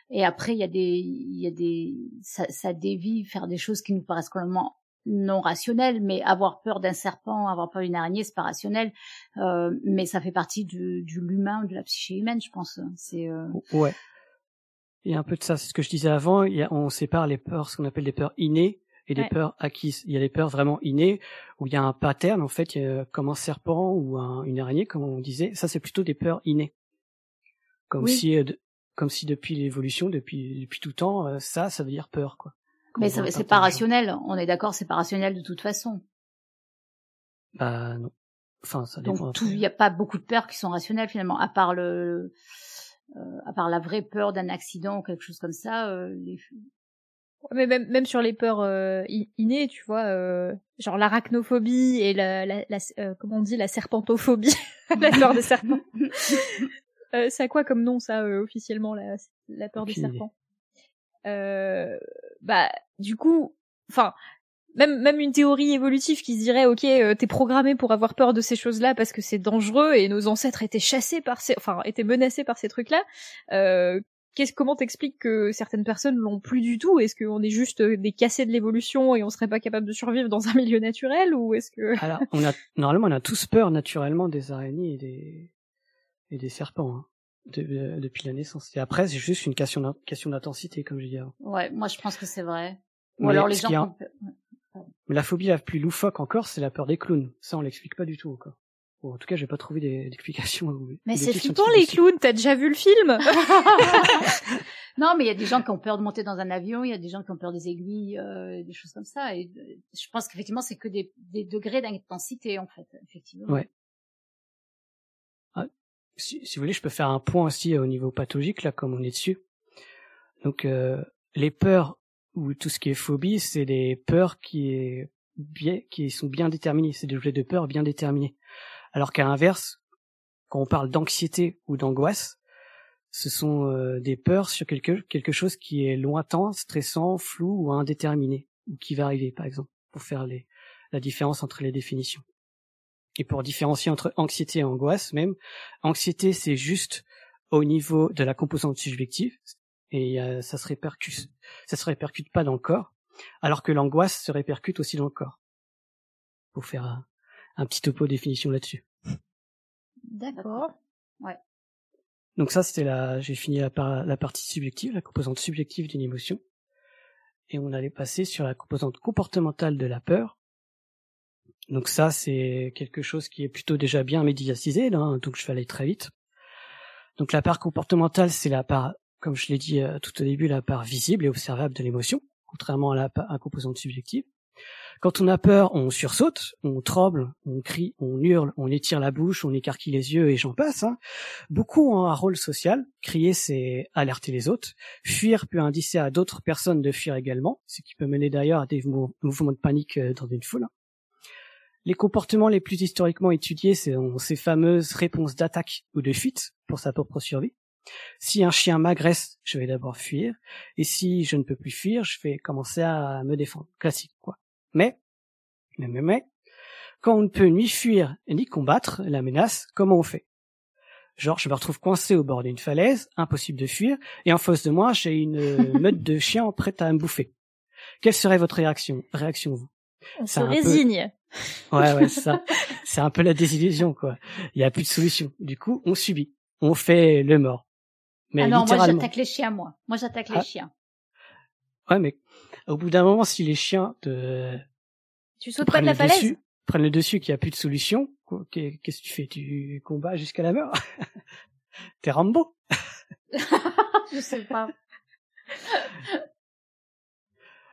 Et après, il y a des il y a des ça, ça dévie faire des choses qui nous paraissent complètement non rationnelles. Mais avoir peur d'un serpent, avoir peur d'une araignée, c'est pas rationnel. Euh, mais ça fait partie du, du l'humain, de la psyché humaine, je pense. C'est euh, ouais. Il y a un peu de ça, c'est ce que je disais avant. Il y a, on sépare les peurs, ce qu'on appelle des peurs innées, et des peurs acquises. Il y a des peurs vraiment innées où il y a un pattern en fait, comme un serpent ou une araignée, comme on disait. Ça, c'est plutôt des peurs innées, comme si, euh, comme si depuis l'évolution, depuis depuis tout temps, euh, ça, ça veut dire peur, quoi. Mais c'est pas rationnel. On est d'accord, c'est pas rationnel de toute façon. Bah non. Enfin, ça dépend. Donc il n'y a pas beaucoup de peurs qui sont rationnelles finalement, à part le, euh, à part la vraie peur d'un accident ou quelque chose comme ça. Euh, les, mais même, même sur les peurs euh, innées, tu vois, euh, genre l'arachnophobie et la, la, la euh, comment on dit, la serpentophobie, la peur des serpents. euh, c'est à quoi comme nom ça euh, officiellement la, la peur des serpents? Euh, Bah du coup, enfin même même une théorie évolutive qui se dirait ok t'es programmé pour avoir peur de ces choses-là parce que c'est dangereux et nos ancêtres étaient chassés par ces enfin étaient menacés par ces trucs-là euh, qu'est-ce comment t'expliques que certaines personnes l'ont plus du tout? Est-ce qu'on est juste euh, des cassés de l'évolution et on serait pas capable de survivre dans un milieu naturel ou est-ce que Alors, on a normalement on a tous peur naturellement des araignées et des et des serpents hein, de, depuis la naissance. Et après c'est juste une question question d'intensité comme je dis. Ouais, moi je pense que c'est vrai. Ou alors les gens. Mais la phobie la plus loufoque encore, c'est la peur des clowns. Ça on l'explique pas du tout encore en tout cas, j'ai pas trouvé d'explication. mais c'est flippant les clowns. T'as déjà vu le film Non, mais il y a des gens qui ont peur de monter dans un avion. Il y a des gens qui ont peur des aiguilles, euh, des choses comme ça. Et euh, je pense qu'effectivement, c'est que des, des degrés d'intensité en fait, effectivement. Ouais. Ah, si, si, vous voulez, je peux faire un point aussi au niveau pathologique là, comme on est dessus. Donc, euh, les peurs ou tout ce qui est phobie, c'est des peurs qui est bien, qui sont bien déterminées. C'est des objets de peur bien déterminés. Alors qu'à l'inverse, quand on parle d'anxiété ou d'angoisse, ce sont euh, des peurs sur quelque, quelque chose qui est lointain, stressant, flou ou indéterminé, ou qui va arriver, par exemple, pour faire la différence entre les définitions. Et pour différencier entre anxiété et angoisse, même, anxiété, c'est juste au niveau de la composante subjective, et euh, ça se répercute, ça se répercute pas dans le corps, alors que l'angoisse se répercute aussi dans le corps. Pour faire un petit topo définition là-dessus. D'accord. Ouais. Donc ça, c'était la, j'ai fini la, la partie subjective, la composante subjective d'une émotion. Et on allait passer sur la composante comportementale de la peur. Donc ça, c'est quelque chose qui est plutôt déjà bien médiatisé, là, donc je vais aller très vite. Donc la part comportementale, c'est la part, comme je l'ai dit euh, tout au début, la part visible et observable de l'émotion, contrairement à la, à la composante subjective. Quand on a peur, on sursaute, on tremble, on crie, on hurle, on étire la bouche, on écarquille les yeux et j'en passe. Hein. Beaucoup ont un rôle social. Crier, c'est alerter les autres. Fuir peut indiquer à d'autres personnes de fuir également, ce qui peut mener d'ailleurs à des mouvements de panique euh, dans une foule. Les comportements les plus historiquement étudiés, c'est ces fameuses réponses d'attaque ou de fuite pour sa propre survie. Si un chien m'agresse, je vais d'abord fuir, et si je ne peux plus fuir, je vais commencer à me défendre. Classique, quoi. Mais, mais, mais, mais, quand on ne peut ni fuir ni combattre la menace, comment on fait? Genre, je me retrouve coincé au bord d'une falaise, impossible de fuir, et en face de moi, j'ai une meute de chiens prête à me bouffer. Quelle serait votre réaction Réaction vous? On se résigne. Ouais, ouais, ça. C'est un peu la désillusion, quoi. Il n'y a plus de solution. Du coup, on subit. On fait le mort. Mais ah non, moi j'attaque les chiens, moi. Moi j'attaque les ah. chiens. Ouais, mais au bout d'un moment, si les chiens te tu sautes pas de la falaise? prennent le dessus, qu'il n'y a plus de solution, qu'est-ce que tu fais? Tu combats jusqu'à la mort? T'es Rambo? Je sais pas.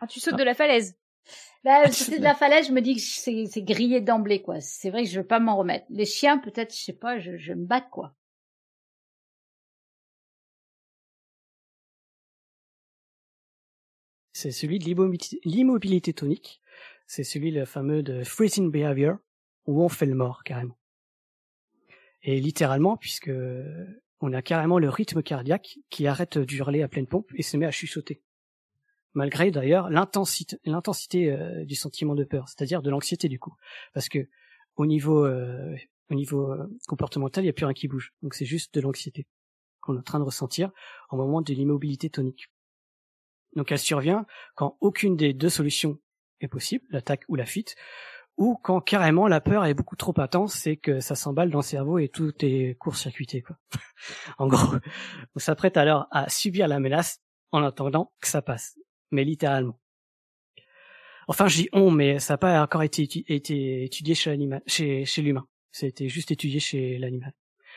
Ah, tu sautes de la falaise. Bah, c'est de la falaise, je me dis que c'est grillé d'emblée, quoi. C'est vrai que je veux pas m'en remettre. Les chiens, peut-être, je sais pas, je, je me bats, quoi. C'est celui de l'immobilité tonique. C'est celui le fameux de freezing behavior, où on fait le mort, carrément. Et littéralement, puisque on a carrément le rythme cardiaque qui arrête d'hurler à pleine pompe et se met à chuchoter. Malgré d'ailleurs l'intensité, euh, du sentiment de peur, c'est-à-dire de l'anxiété du coup, parce que au niveau, euh, au niveau euh, comportemental, il n'y a plus rien qui bouge, donc c'est juste de l'anxiété qu'on est en train de ressentir au moment de l'immobilité tonique. Donc elle survient quand aucune des deux solutions est possible, l'attaque ou la fuite, ou quand carrément la peur est beaucoup trop intense c'est que ça s'emballe dans le cerveau et tout est court-circuité en gros, on s'apprête alors à subir la menace en attendant que ça passe, mais littéralement. Enfin, je dis on, mais ça n'a pas encore été, étudié chez l'animal, chez, chez l'humain. Ça a été juste étudié chez l'animal.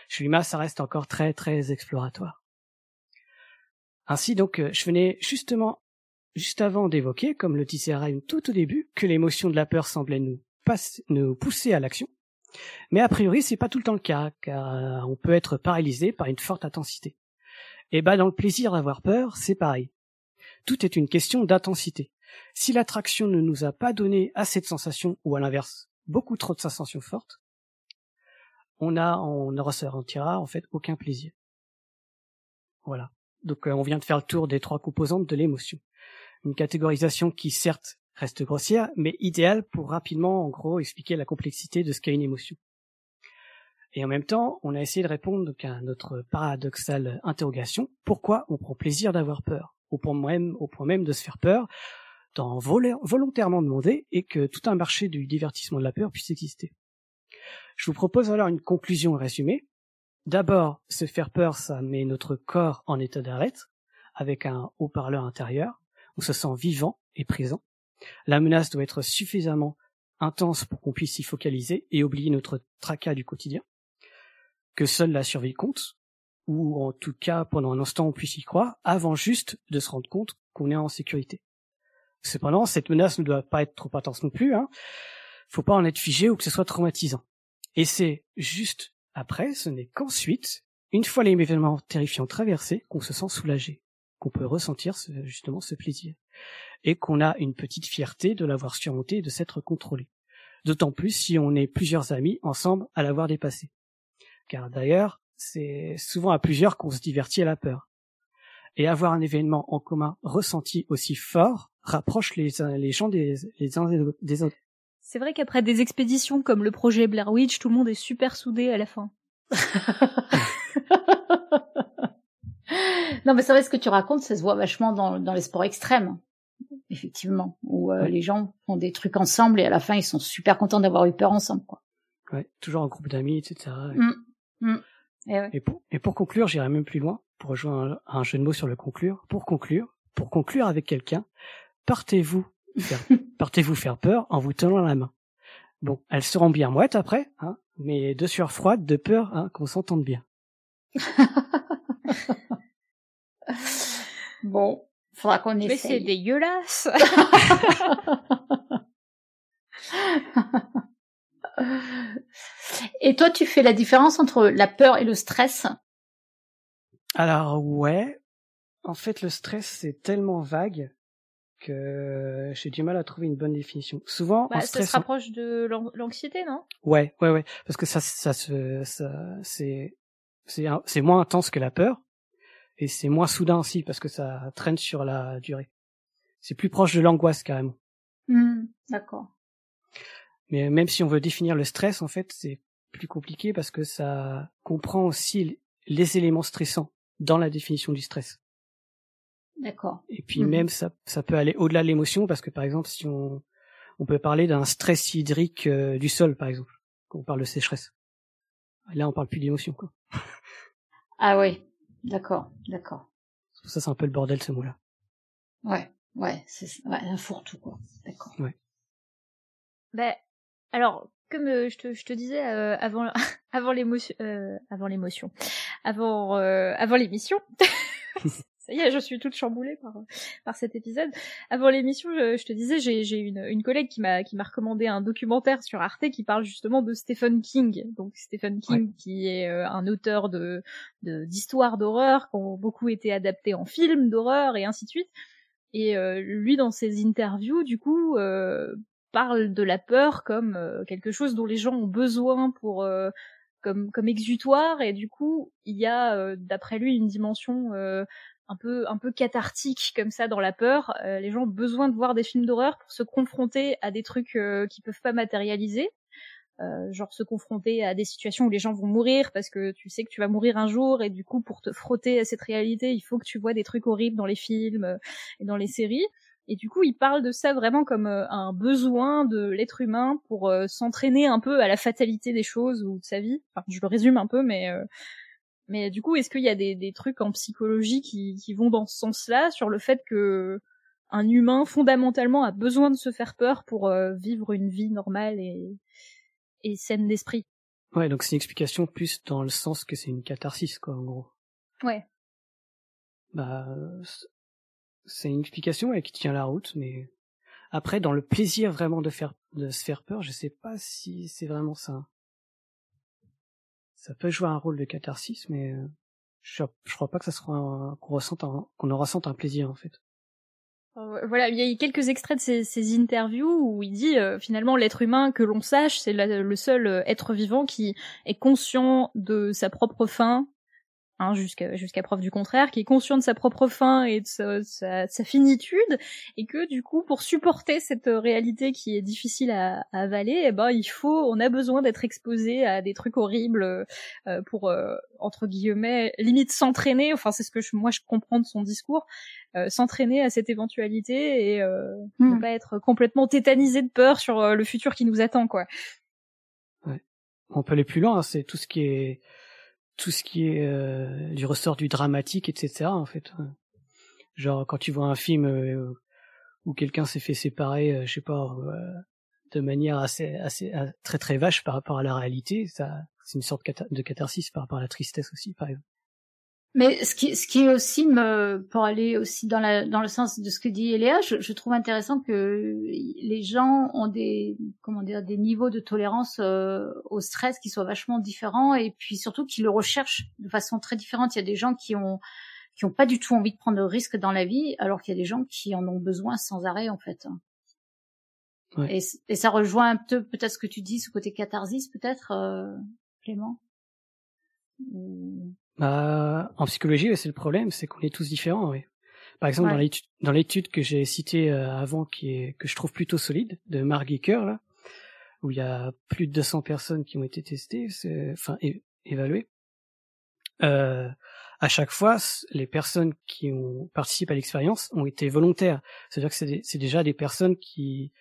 Chez l'humain, ça reste encore très très exploratoire. Ainsi donc, euh, je venais justement juste avant d'évoquer, comme le disait Ryan tout au début, que l'émotion de la peur semblait nous nous pousser à l'action. Mais a priori, c'est pas tout le temps le cas, car on peut être paralysé par une forte intensité. Et bah, dans le plaisir d'avoir peur, c'est pareil. Tout est une question d'intensité. Si l'attraction ne nous a pas donné assez de sensations, ou à l'inverse, beaucoup trop de sensations fortes, on a, on ne ressentira en fait aucun plaisir. Voilà. Donc euh, on vient de faire le tour des trois composantes de l'émotion. Une catégorisation qui certes reste grossière, mais idéale pour rapidement, en gros, expliquer la complexité de ce qu'est une émotion. Et en même temps, on a essayé de répondre à notre paradoxale interrogation, pourquoi on prend plaisir d'avoir peur, au point même, au point même de se faire peur, d'en volontairement demander, et que tout un marché du divertissement de la peur puisse exister. Je vous propose alors une conclusion résumée. D'abord, se faire peur, ça met notre corps en état d'arrêt, avec un haut-parleur intérieur. On se sent vivant et présent. La menace doit être suffisamment intense pour qu'on puisse s'y focaliser et oublier notre tracas du quotidien, que seule la survie compte, ou en tout cas pendant un instant on puisse y croire, avant juste de se rendre compte qu'on est en sécurité. Cependant, cette menace ne doit pas être trop intense non plus, hein. Faut pas en être figé ou que ce soit traumatisant. Et c'est juste après, ce n'est qu'ensuite, une fois les événements terrifiants traversés, qu'on se sent soulagé, qu'on peut ressentir justement ce plaisir et qu'on a une petite fierté de l'avoir surmonté et de s'être contrôlé. D'autant plus si on est plusieurs amis ensemble à l'avoir dépassé. Car d'ailleurs, c'est souvent à plusieurs qu'on se divertit à la peur. Et avoir un événement en commun ressenti aussi fort rapproche les, gens des, les uns des autres. C'est vrai qu'après des expéditions comme le projet Blair Witch, tout le monde est super soudé à la fin. non, mais c'est vrai ce que tu racontes, ça se voit vachement dans, dans les sports extrêmes effectivement, où euh, les gens font des trucs ensemble et à la fin ils sont super contents d'avoir eu peur ensemble, quoi. Ouais, toujours en groupe d'amis, etc. Mmh. Mmh. Et, pour, et pour conclure, j'irai même plus loin pour rejoindre un, jeu de mots sur le conclure. Pour conclure, pour conclure avec quelqu'un, partez-vous faire, partez-vous faire peur en vous tenant la main. Bon, elles seront bien mouettes après, hein, mais de sueur froide, de peur hein, qu'on s'entende bien. bon, Faudra qu'on essaye. Mais c'est dégueulasse. et toi, tu fais la différence entre la peur et le stress? Alors ouais. En fait, le stress c'est tellement vague que j'ai du mal à trouver une bonne définition. Souvent, bah, stress, ça se rapproche de l'anxiété, non? Ouais, ouais, ouais, parce que ça, ça, ça, ça c'est, c'est, c'est moins intense que la peur, et c'est moins soudain aussi parce que ça traîne sur la durée. C'est plus proche de l'angoisse carrément. Mmh, D'accord. Mais même si on veut définir le stress, en fait, c'est plus compliqué parce que ça comprend aussi les éléments stressants dans la définition du stress. D'accord. Et puis mmh. même ça, ça peut aller au-delà de l'émotion parce que par exemple, si on, on peut parler d'un stress hydrique euh, du sol, par exemple, quand on parle de sécheresse. Là, on parle plus d'émotion, quoi. Ah oui. D'accord, d'accord. Ça, c'est un peu le bordel, ce mot-là. Ouais, ouais, c'est ouais, un fourre-tout, quoi. D'accord. Ouais. Ben, Alors, comme euh, je, te, je te disais euh, avant avant l'émotion euh, avant l'émotion avant avant l'émission ça y est je suis toute chamboulée par par cet épisode. Avant l'émission je, te disais j'ai j'ai une une collègue qui m'a qui m'a recommandé un documentaire sur Arte qui parle justement de Stephen King. Donc Stephen King qui est un auteur de d'histoires d'horreur qui ont beaucoup été adaptés en films d'horreur et ainsi de suite. Et lui dans ses interviews du coup parle de la peur comme euh, quelque chose dont les gens ont besoin pour euh, comme comme exutoire. Et du coup il y a euh, d'après lui une dimension un peu un peu cathartique comme ça dans la peur. les gens ont besoin de voir des films d'horreur pour se confronter à des trucs qui peuvent pas matérialiser. genre se confronter à des situations où les gens vont mourir parce que tu sais que tu vas mourir un jour et du coup pour te frotter à cette réalité il faut que tu vois des trucs horribles dans les films et dans les séries et du coup, il parle de ça vraiment comme euh, un besoin de l'être humain pour euh, s'entraîner un peu à la fatalité des choses ou de sa vie. Enfin, je le résume un peu, mais euh, mais du coup, est-ce qu'il y a des, des trucs en psychologie qui, qui vont dans ce sens-là sur le fait que un humain fondamentalement a besoin de se faire peur pour vivre une vie normale et, et saine d'esprit? Ouais, donc c'est une explication plus dans le sens que c'est une catharsis, quoi, en gros. Ouais. Bah, c'est une explication qui tient la route, mais après, dans le plaisir vraiment de faire de se faire peur, je sais pas si c'est vraiment ça. Ça peut jouer un rôle de catharsis, mais euh, je, crois pas que ça sera qu'on ressente qu'on en ressente un plaisir en fait. Euh, voilà, il y a quelques extraits de ces, interviews où il dit euh, finalement l'être humain que l'on sache, c'est le seul être vivant qui est conscient de sa propre fin, Hein, jusqu'à jusqu'à preuve du contraire, qui est conscient de sa propre fin et de sa, sa, finitude, et que du coup, pour supporter cette réalité qui est difficile à, à avaler, eh ben il faut, on a besoin d'être exposé à des trucs horribles euh, pour euh, entre guillemets limite s'entraîner. Enfin, c'est ce que je, moi je comprends de son discours, euh, s'entraîner à cette éventualité et hmm. ne pas être complètement tétanisé de peur sur le futur qui nous attend, quoi. Ouais. On peut aller plus loin. Hein, c'est tout ce qui est tout ce qui est euh, du ressort du dramatique, etc. En fait, genre quand tu vois un film euh, où quelqu'un s'est fait séparer, euh, je sais pas, de manière assez, assez très très vache par rapport à la réalité, ça, c'est une sorte de catharsis par rapport à la tristesse aussi, par exemple. Mais ce qui, ce qui est aussi, me, pour aller aussi dans, la, dans le sens de ce que dit Eléa, je, je trouve intéressant que les gens ont des, comment dire, des niveaux de tolérance euh, au stress qui soient vachement différents et puis surtout qu'ils le recherchent de façon très différente. Il y a des gens qui ont qui ont pas du tout envie de prendre de risques dans la vie, alors qu'il y a des gens qui en ont besoin sans arrêt en fait. Ouais. Et, et, ça rejoint un peu peut-être ce que tu dis, ce côté catharsis peut-être, euh, Clément? Bah, en psychologie, c'est le problème, c'est qu'on est tous différents. Oui. Par exemple, dans l'étude que j'ai citée euh, avant, qui est que je trouve plutôt solide, de Mark Gicker, là, où il y a plus de 200 personnes qui ont été testées, enfin évaluées. Euh, à chaque fois, les personnes qui ont participé à l'expérience ont été volontaires. C'est-à-dire que c'est déjà des personnes qui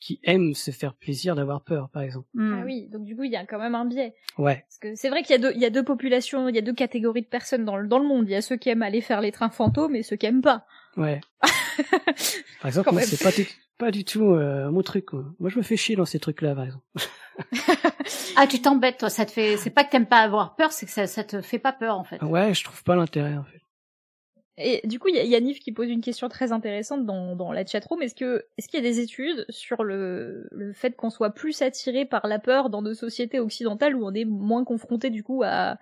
qui aiment se faire plaisir d'avoir peur, par exemple. Hmm. Ah oui, donc du coup, il y a quand même un biais. Ouais. Parce que c'est vrai qu'il y a deux, il y a deux populations, il y a deux catégories de personnes dans le, dans le monde. Il y a ceux qui aiment aller faire les trains fantômes et ceux qui aiment pas. Ouais. par exemple, moi, c'est pas du, pas du tout euh, mon truc. Moi, je me fais chier dans ces trucs-là, par exemple. ah, tu t'embêtes, toi. Ça te fait, c'est pas que t'aimes pas avoir peur, c'est que ça, ça te fait pas peur, en fait. Ouais, je trouve pas l'intérêt, en fait. Et du coup, il y, a Nif qui pose une question très intéressante dans, la chatroom. Est-ce que est-ce qu'il y a des études sur le, fait qu'on soit plus attiré par la peur dans nos sociétés occidentales où on est moins confronté du coup à,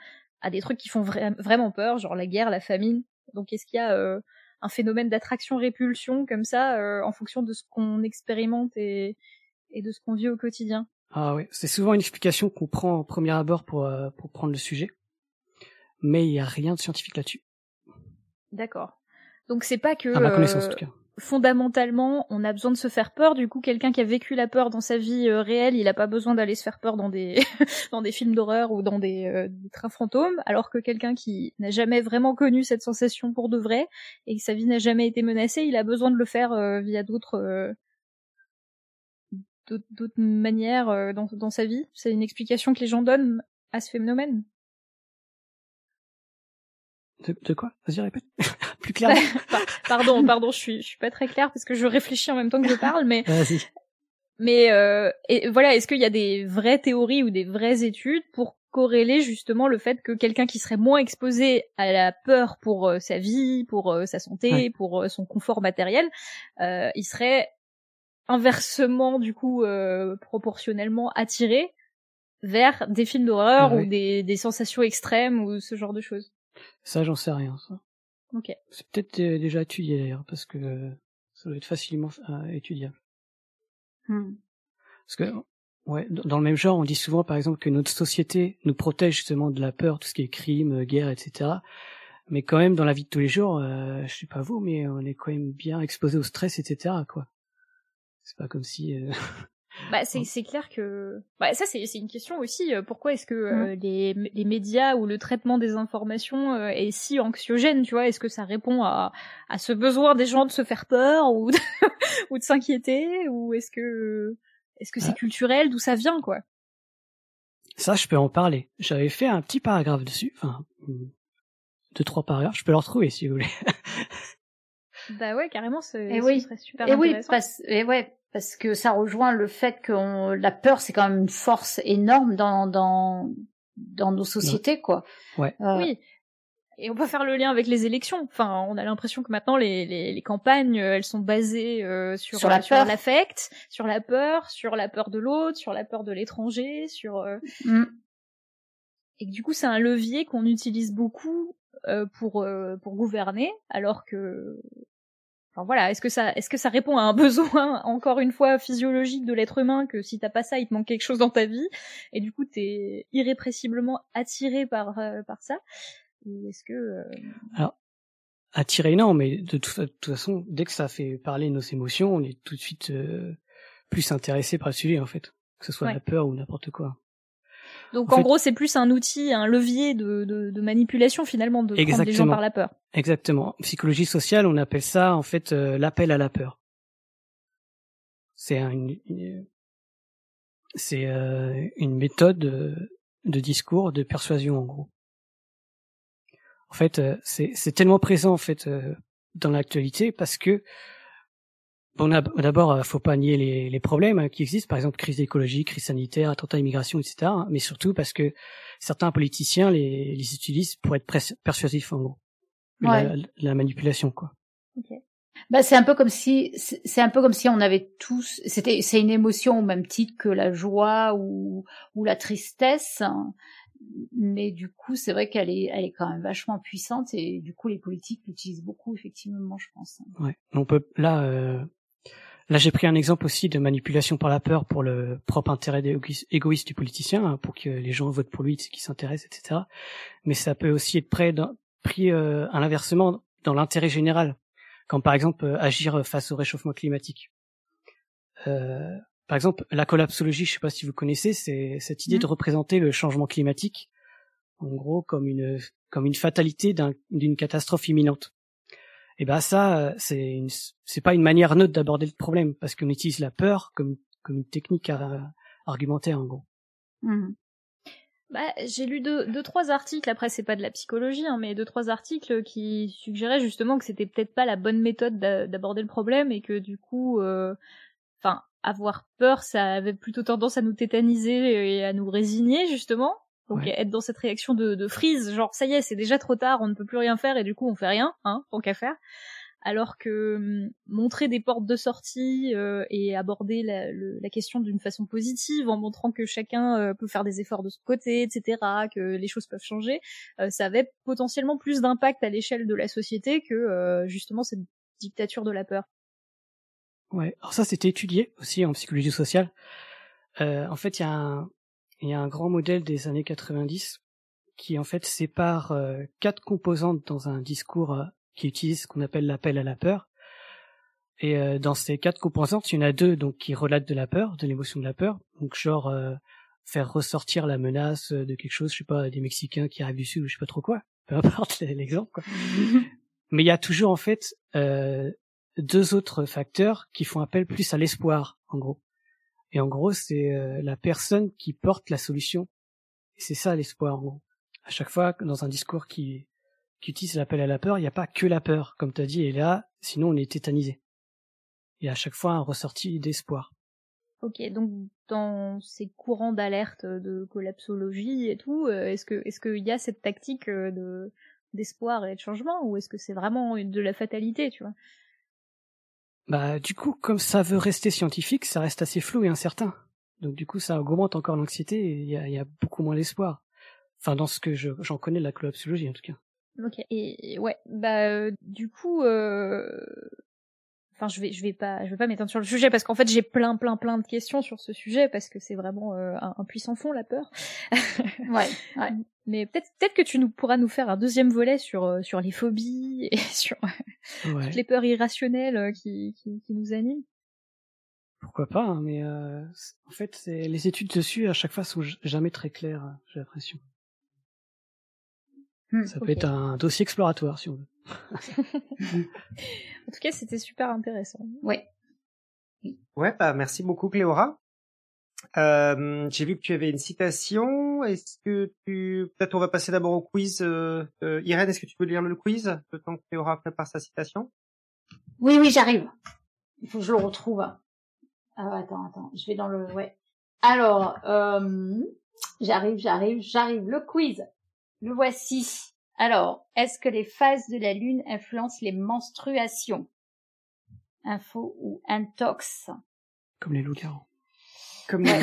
des trucs qui font vraiment peur, genre la guerre, la famine? Donc est-ce qu'il y a euh, un phénomène d'attraction-répulsion comme ça euh, en fonction de ce qu'on expérimente et, et de ce qu'on vit au quotidien? Ah oui, c'est souvent une explication qu'on prend au premier abord pour, euh, pour prendre le sujet, mais il n'y a rien de scientifique là-dessus. D'accord. Donc c'est pas que euh, fondamentalement on a besoin de se faire peur. Du coup, quelqu'un qui a vécu la peur dans sa vie euh, réelle, il a pas besoin d'aller se faire peur dans des dans des films d'horreur ou dans des, euh, des, trains fantômes, alors que quelqu'un qui n'a jamais vraiment connu cette sensation pour de vrai et que sa vie n'a jamais été menacée, il a besoin de le faire via d'autres d'autres manières dans, dans sa vie. C'est une explication que les gens donnent à ce phénomène. De, quoi? Vas-y, répète. Plus clairement. pardon, pardon, je suis, je suis pas très claire parce que je réfléchis en même temps que je parle, mais. Vas-y. Mais euh, et voilà, est-ce qu'il y a des vraies théories ou des vraies études pour corréler justement le fait que quelqu'un qui serait moins exposé à la peur pour euh, sa vie, pour euh, sa santé, pour son confort matériel, il serait inversement du coup proportionnellement attiré vers des films d'horreur ou des, des sensations extrêmes ou ce genre de choses? Ça, j'en sais rien. Ça. Ok. C'est peut-être déjà étudié d'ailleurs parce que ça doit être facilement étudiable. Hmm. Parce que Ouais, dans le même genre, on dit souvent par exemple que notre société nous protège justement de la peur, tout ce qui est crime, euh, guerre, etc. Mais quand même, dans la vie de tous les jours, euh, je sais pas vous, mais on est quand même bien exposé au stress, etc. Quoi. C'est pas comme si. Euh... Bah, c'est c'est clair que bah, ça c'est c'est une question aussi. Euh, pourquoi est-ce que euh, les les médias ou le traitement des informations est si anxiogène Tu vois, est-ce que ça répond à à ce besoin des gens de se faire peur ou de, ou de s'inquiéter? Ou est-ce que est-ce que c'est ah. culturel? D'où ça vient, quoi? Ça, je peux en parler. J'avais fait un petit paragraphe dessus, enfin deux trois paragraphes. Je peux le retrouver si vous voulez. bah ouais, carrément, c'est et oui. serait super et Oui, parce, et ouais, parce que ça rejoint le fait que la peur, c'est quand même une force énorme dans dans dans nos sociétés, quoi. Ouais. Euh, oui. Et on peut faire le lien avec les élections. Enfin, on a l'impression que maintenant les, les, les, campagnes, euh, elles sont basées euh, sur sur, l'affect, sur la peur, sur la peur de l'autre, sur la peur de l'étranger, sur euh, mm. et que du coup c'est un levier qu'on utilise beaucoup pour pour gouverner, alors que Enfin, voilà, est-ce que ça, est-ce que ça répond à un besoin encore une fois physiologique de l'être humain que si t'as pas ça, il te manque quelque chose dans ta vie et du coup t'es irrépressiblement attiré par par ça est-ce que euh, alors attiré non, mais de, toute façon, dès que ça fait parler nos émotions, on est tout de suite euh, plus intéressé par le sujet en fait, que ce soit la peur ou n'importe quoi. Donc en, gros, c'est plus un outil, un levier de, de, manipulation finalement de prendre les gens par la peur. Exactement. En psychologie sociale, on appelle ça en fait euh, l'appel à la peur. C'est une, c'est une méthode de discours de persuasion en gros en fait, euh, c'est tellement présent en fait euh, dans l'actualité parce que bon, d'abord, euh, faut pas nier les, les problèmes hein, qui existent, par exemple crise écologique, crise sanitaire, attentat à l'immigration, etc. Hein, mais surtout parce que certains politiciens les, les utilisent pour être persuasifs en gros, la, manipulation quoi. Bah, c'est un peu comme si c'est un peu comme si on avait tous c'était c'est une émotion au même titre que la joie ou ou la tristesse hein mais du coup, c'est vrai qu'elle est, elle est quand même vachement puissante et du coup, les politiques l'utilisent beaucoup, effectivement, je pense. Ouais, on peut là, euh, là, j'ai pris un exemple aussi de manipulation par la peur pour le propre intérêt égoïste du politicien, hein, pour que les gens votent pour lui, qui s'intéressent, etc. Mais ça peut aussi être prêt pris euh, à l'inversement dans l'intérêt général, comme par exemple euh, agir face au réchauffement climatique. Euh, par exemple, la collapsologie, je sais pas si vous connaissez, c'est cette idée de représenter le changement climatique, en gros, comme une comme une fatalité d'une catastrophe imminente. Et ben ça, c'est une, c'est pas une manière neutre d'aborder le problème, parce qu'on utilise la peur comme comme une technique argumentaire, en gros. Mmh. Bah, j'ai lu deux, deux, trois articles. Après, c'est pas de la psychologie, hein, mais deux, trois articles qui suggéraient justement que c'était peut-être pas la bonne méthode d'aborder le problème et que du coup, euh, enfin, avoir peur, ça avait plutôt tendance à nous tétaniser et à nous résigner justement. Donc être dans cette réaction de, de freeze, genre ça y est, c'est déjà trop tard, on ne peut plus rien faire et du coup on fait rien, hein, tant qu'à faire. Alors que hum, montrer des portes de sortie euh, et aborder la, la question d'une façon positive en montrant que chacun euh, peut faire des efforts de son côté, etc., que les choses peuvent changer, euh, ça avait potentiellement plus d'impact à l'échelle de la société que justement cette dictature de la peur. Ouais, alors ça c'était étudié aussi en psychologie sociale. Euh, en fait, il y, a un, y a un grand modèle des années 90 qui en fait sépare euh, quatre composantes dans un discours euh, qui utilise ce qu'on appelle l'appel à la peur. Et euh, dans ces quatre composantes, il y en a deux donc qui relatent de la peur, de l'émotion de la peur. Donc genre faire ressortir la menace de quelque chose, je sais pas, des Mexicains qui arrivent du sud ou je sais pas trop quoi. Peu importe l'exemple. Quoi. Mais il y a toujours en fait deux autres facteurs qui font appel plus à l'espoir, en gros. Et en gros, c'est euh, la personne qui porte la solution. Et c'est ça l'espoir, en gros. À chaque fois, dans un discours qui, utilise l'appel à la peur, il n'y a pas que la peur, comme tu as dit, et là, sinon on est tétanisé. Et à chaque fois, un ressorti d'espoir. Ok, donc dans ces courants d'alerte de collapsologie et tout, euh, est-ce que est-ce qu'il y a cette tactique euh, de d'espoir et de changement ou est-ce que c'est vraiment de la fatalité, tu vois? Bah du coup, comme ça veut rester scientifique, ça reste assez flou et incertain. Donc du coup, ça augmente encore l'anxiété et il y a, beaucoup moins d'espoir. Enfin, dans ce que j'en connais de la collapsologie en tout cas. Ok. Et ouais, bah euh, du coup, euh, enfin je vais je vais pas je vais pas m'étendre sur le sujet parce qu'en fait j'ai plein plein plein de questions sur ce sujet parce que c'est vraiment euh, un, un, puissant fond la peur. ouais, ouais. Mais peut-être peut-être que tu nous pourras nous faire un deuxième volet sur euh, sur les phobies et sur ouais. toutes les peurs irrationnelles euh, qui qui, qui nous animent. Pourquoi pas hein, Mais euh, en fait, les études dessus à chaque fois sont jamais très claires. J'ai l'impression. Hmm, Ça peut être un dossier exploratoire si on veut. En tout cas, c'était super intéressant. Ouais. Ouais, bah merci beaucoup Cléora. Euh, J'ai vu que tu avais une citation. Est-ce que tu peut-être on va passer d'abord au quiz. Euh, euh, Irène, est-ce que tu peux lire le quiz le temps que Cléora prépare sa citation? Oui, oui, j'arrive. Il faut que je le retrouve. Ah, attends, attends, je vais dans le... Ouais. Alors, euh, j'arrive, j'arrive, j'arrive. Le quiz. Le voici. Alors, est-ce que les phases de la Lune influencent les menstruations? Info ou intox? Comme les loups-garous. Comme.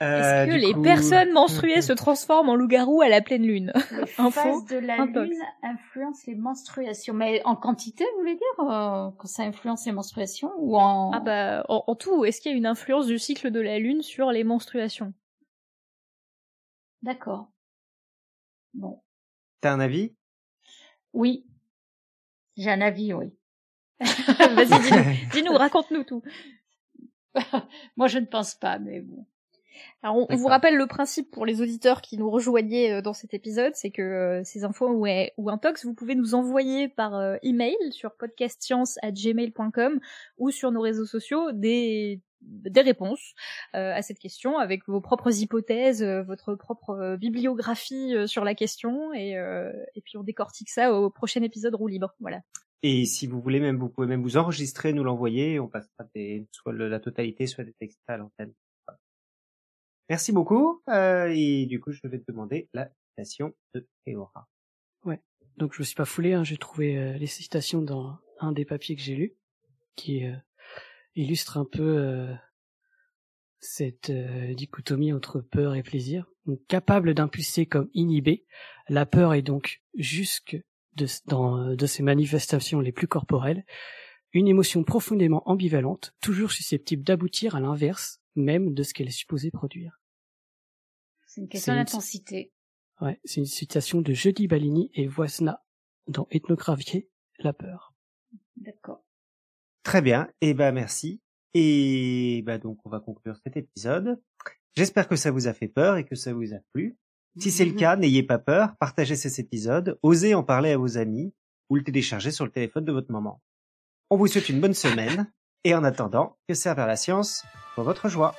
Euh, Est-ce que du les coup- personnes menstruées se transforment en loup-garou à la pleine lune? Les phases de la intox. Lune influencent les menstruations. Mais en quantité, vous voulez dire euh, Quand ça influence les menstruations Ou en... Ah bah en, en tout, est-ce qu'il y a une influence du cycle de la lune sur les menstruations? D'accord. Bon. T'as un avis? Oui. J'ai un avis, oui. Vas-y, dis-nous, dis-nous, raconte-nous tout. Moi, je ne pense pas, mais bon. Alors, on, on vous rappelle le principe pour les auditeurs qui nous rejoignaient euh, dans cet épisode, c'est que euh, ces infos ou, ou intox, vous pouvez nous envoyer par euh, email sur podcastscience@gmail.com ou sur nos réseaux sociaux des des réponses euh, à cette question avec vos propres hypothèses, euh, votre propre euh, bibliographie euh, sur la question et, euh, et puis on décortique ça au prochain épisode roue libre. Voilà. Et si vous voulez même, vous pouvez même vous enregistrer, nous l'envoyer. On passera des, soit le- la totalité, soit des textes à l'antenne. Voilà. Merci beaucoup. Euh, et du coup, je vais te demander la citation de Théora. Donc je me suis pas foulé, hein, j'ai trouvé euh, les citations dans un des papiers que j'ai lu, qui euh, illustre un peu euh, cette euh, dichotomie entre peur et plaisir. Donc, capable d'impulser comme inhibé, la peur est donc jusque de, dans de ses manifestations les plus corporelles, une émotion profondément ambivalente, toujours susceptible d'aboutir à l'inverse même de ce qu'elle est supposée produire. C'est une question une- d'intensité. Ouais, c'est une citation de Jeudi Balini et Voisna dans Ethnographier la peur. D'accord. Très bien. Et ben merci. Et ben donc on va conclure cet épisode. J'espère que ça vous a fait peur et que ça vous a plu. Si c'est le cas, n'ayez pas peur, partagez cet épisode, osez en parler à vos amis ou le télécharger sur le téléphone de votre maman. On vous souhaite une bonne semaine et en attendant, que servir la science pour votre joie.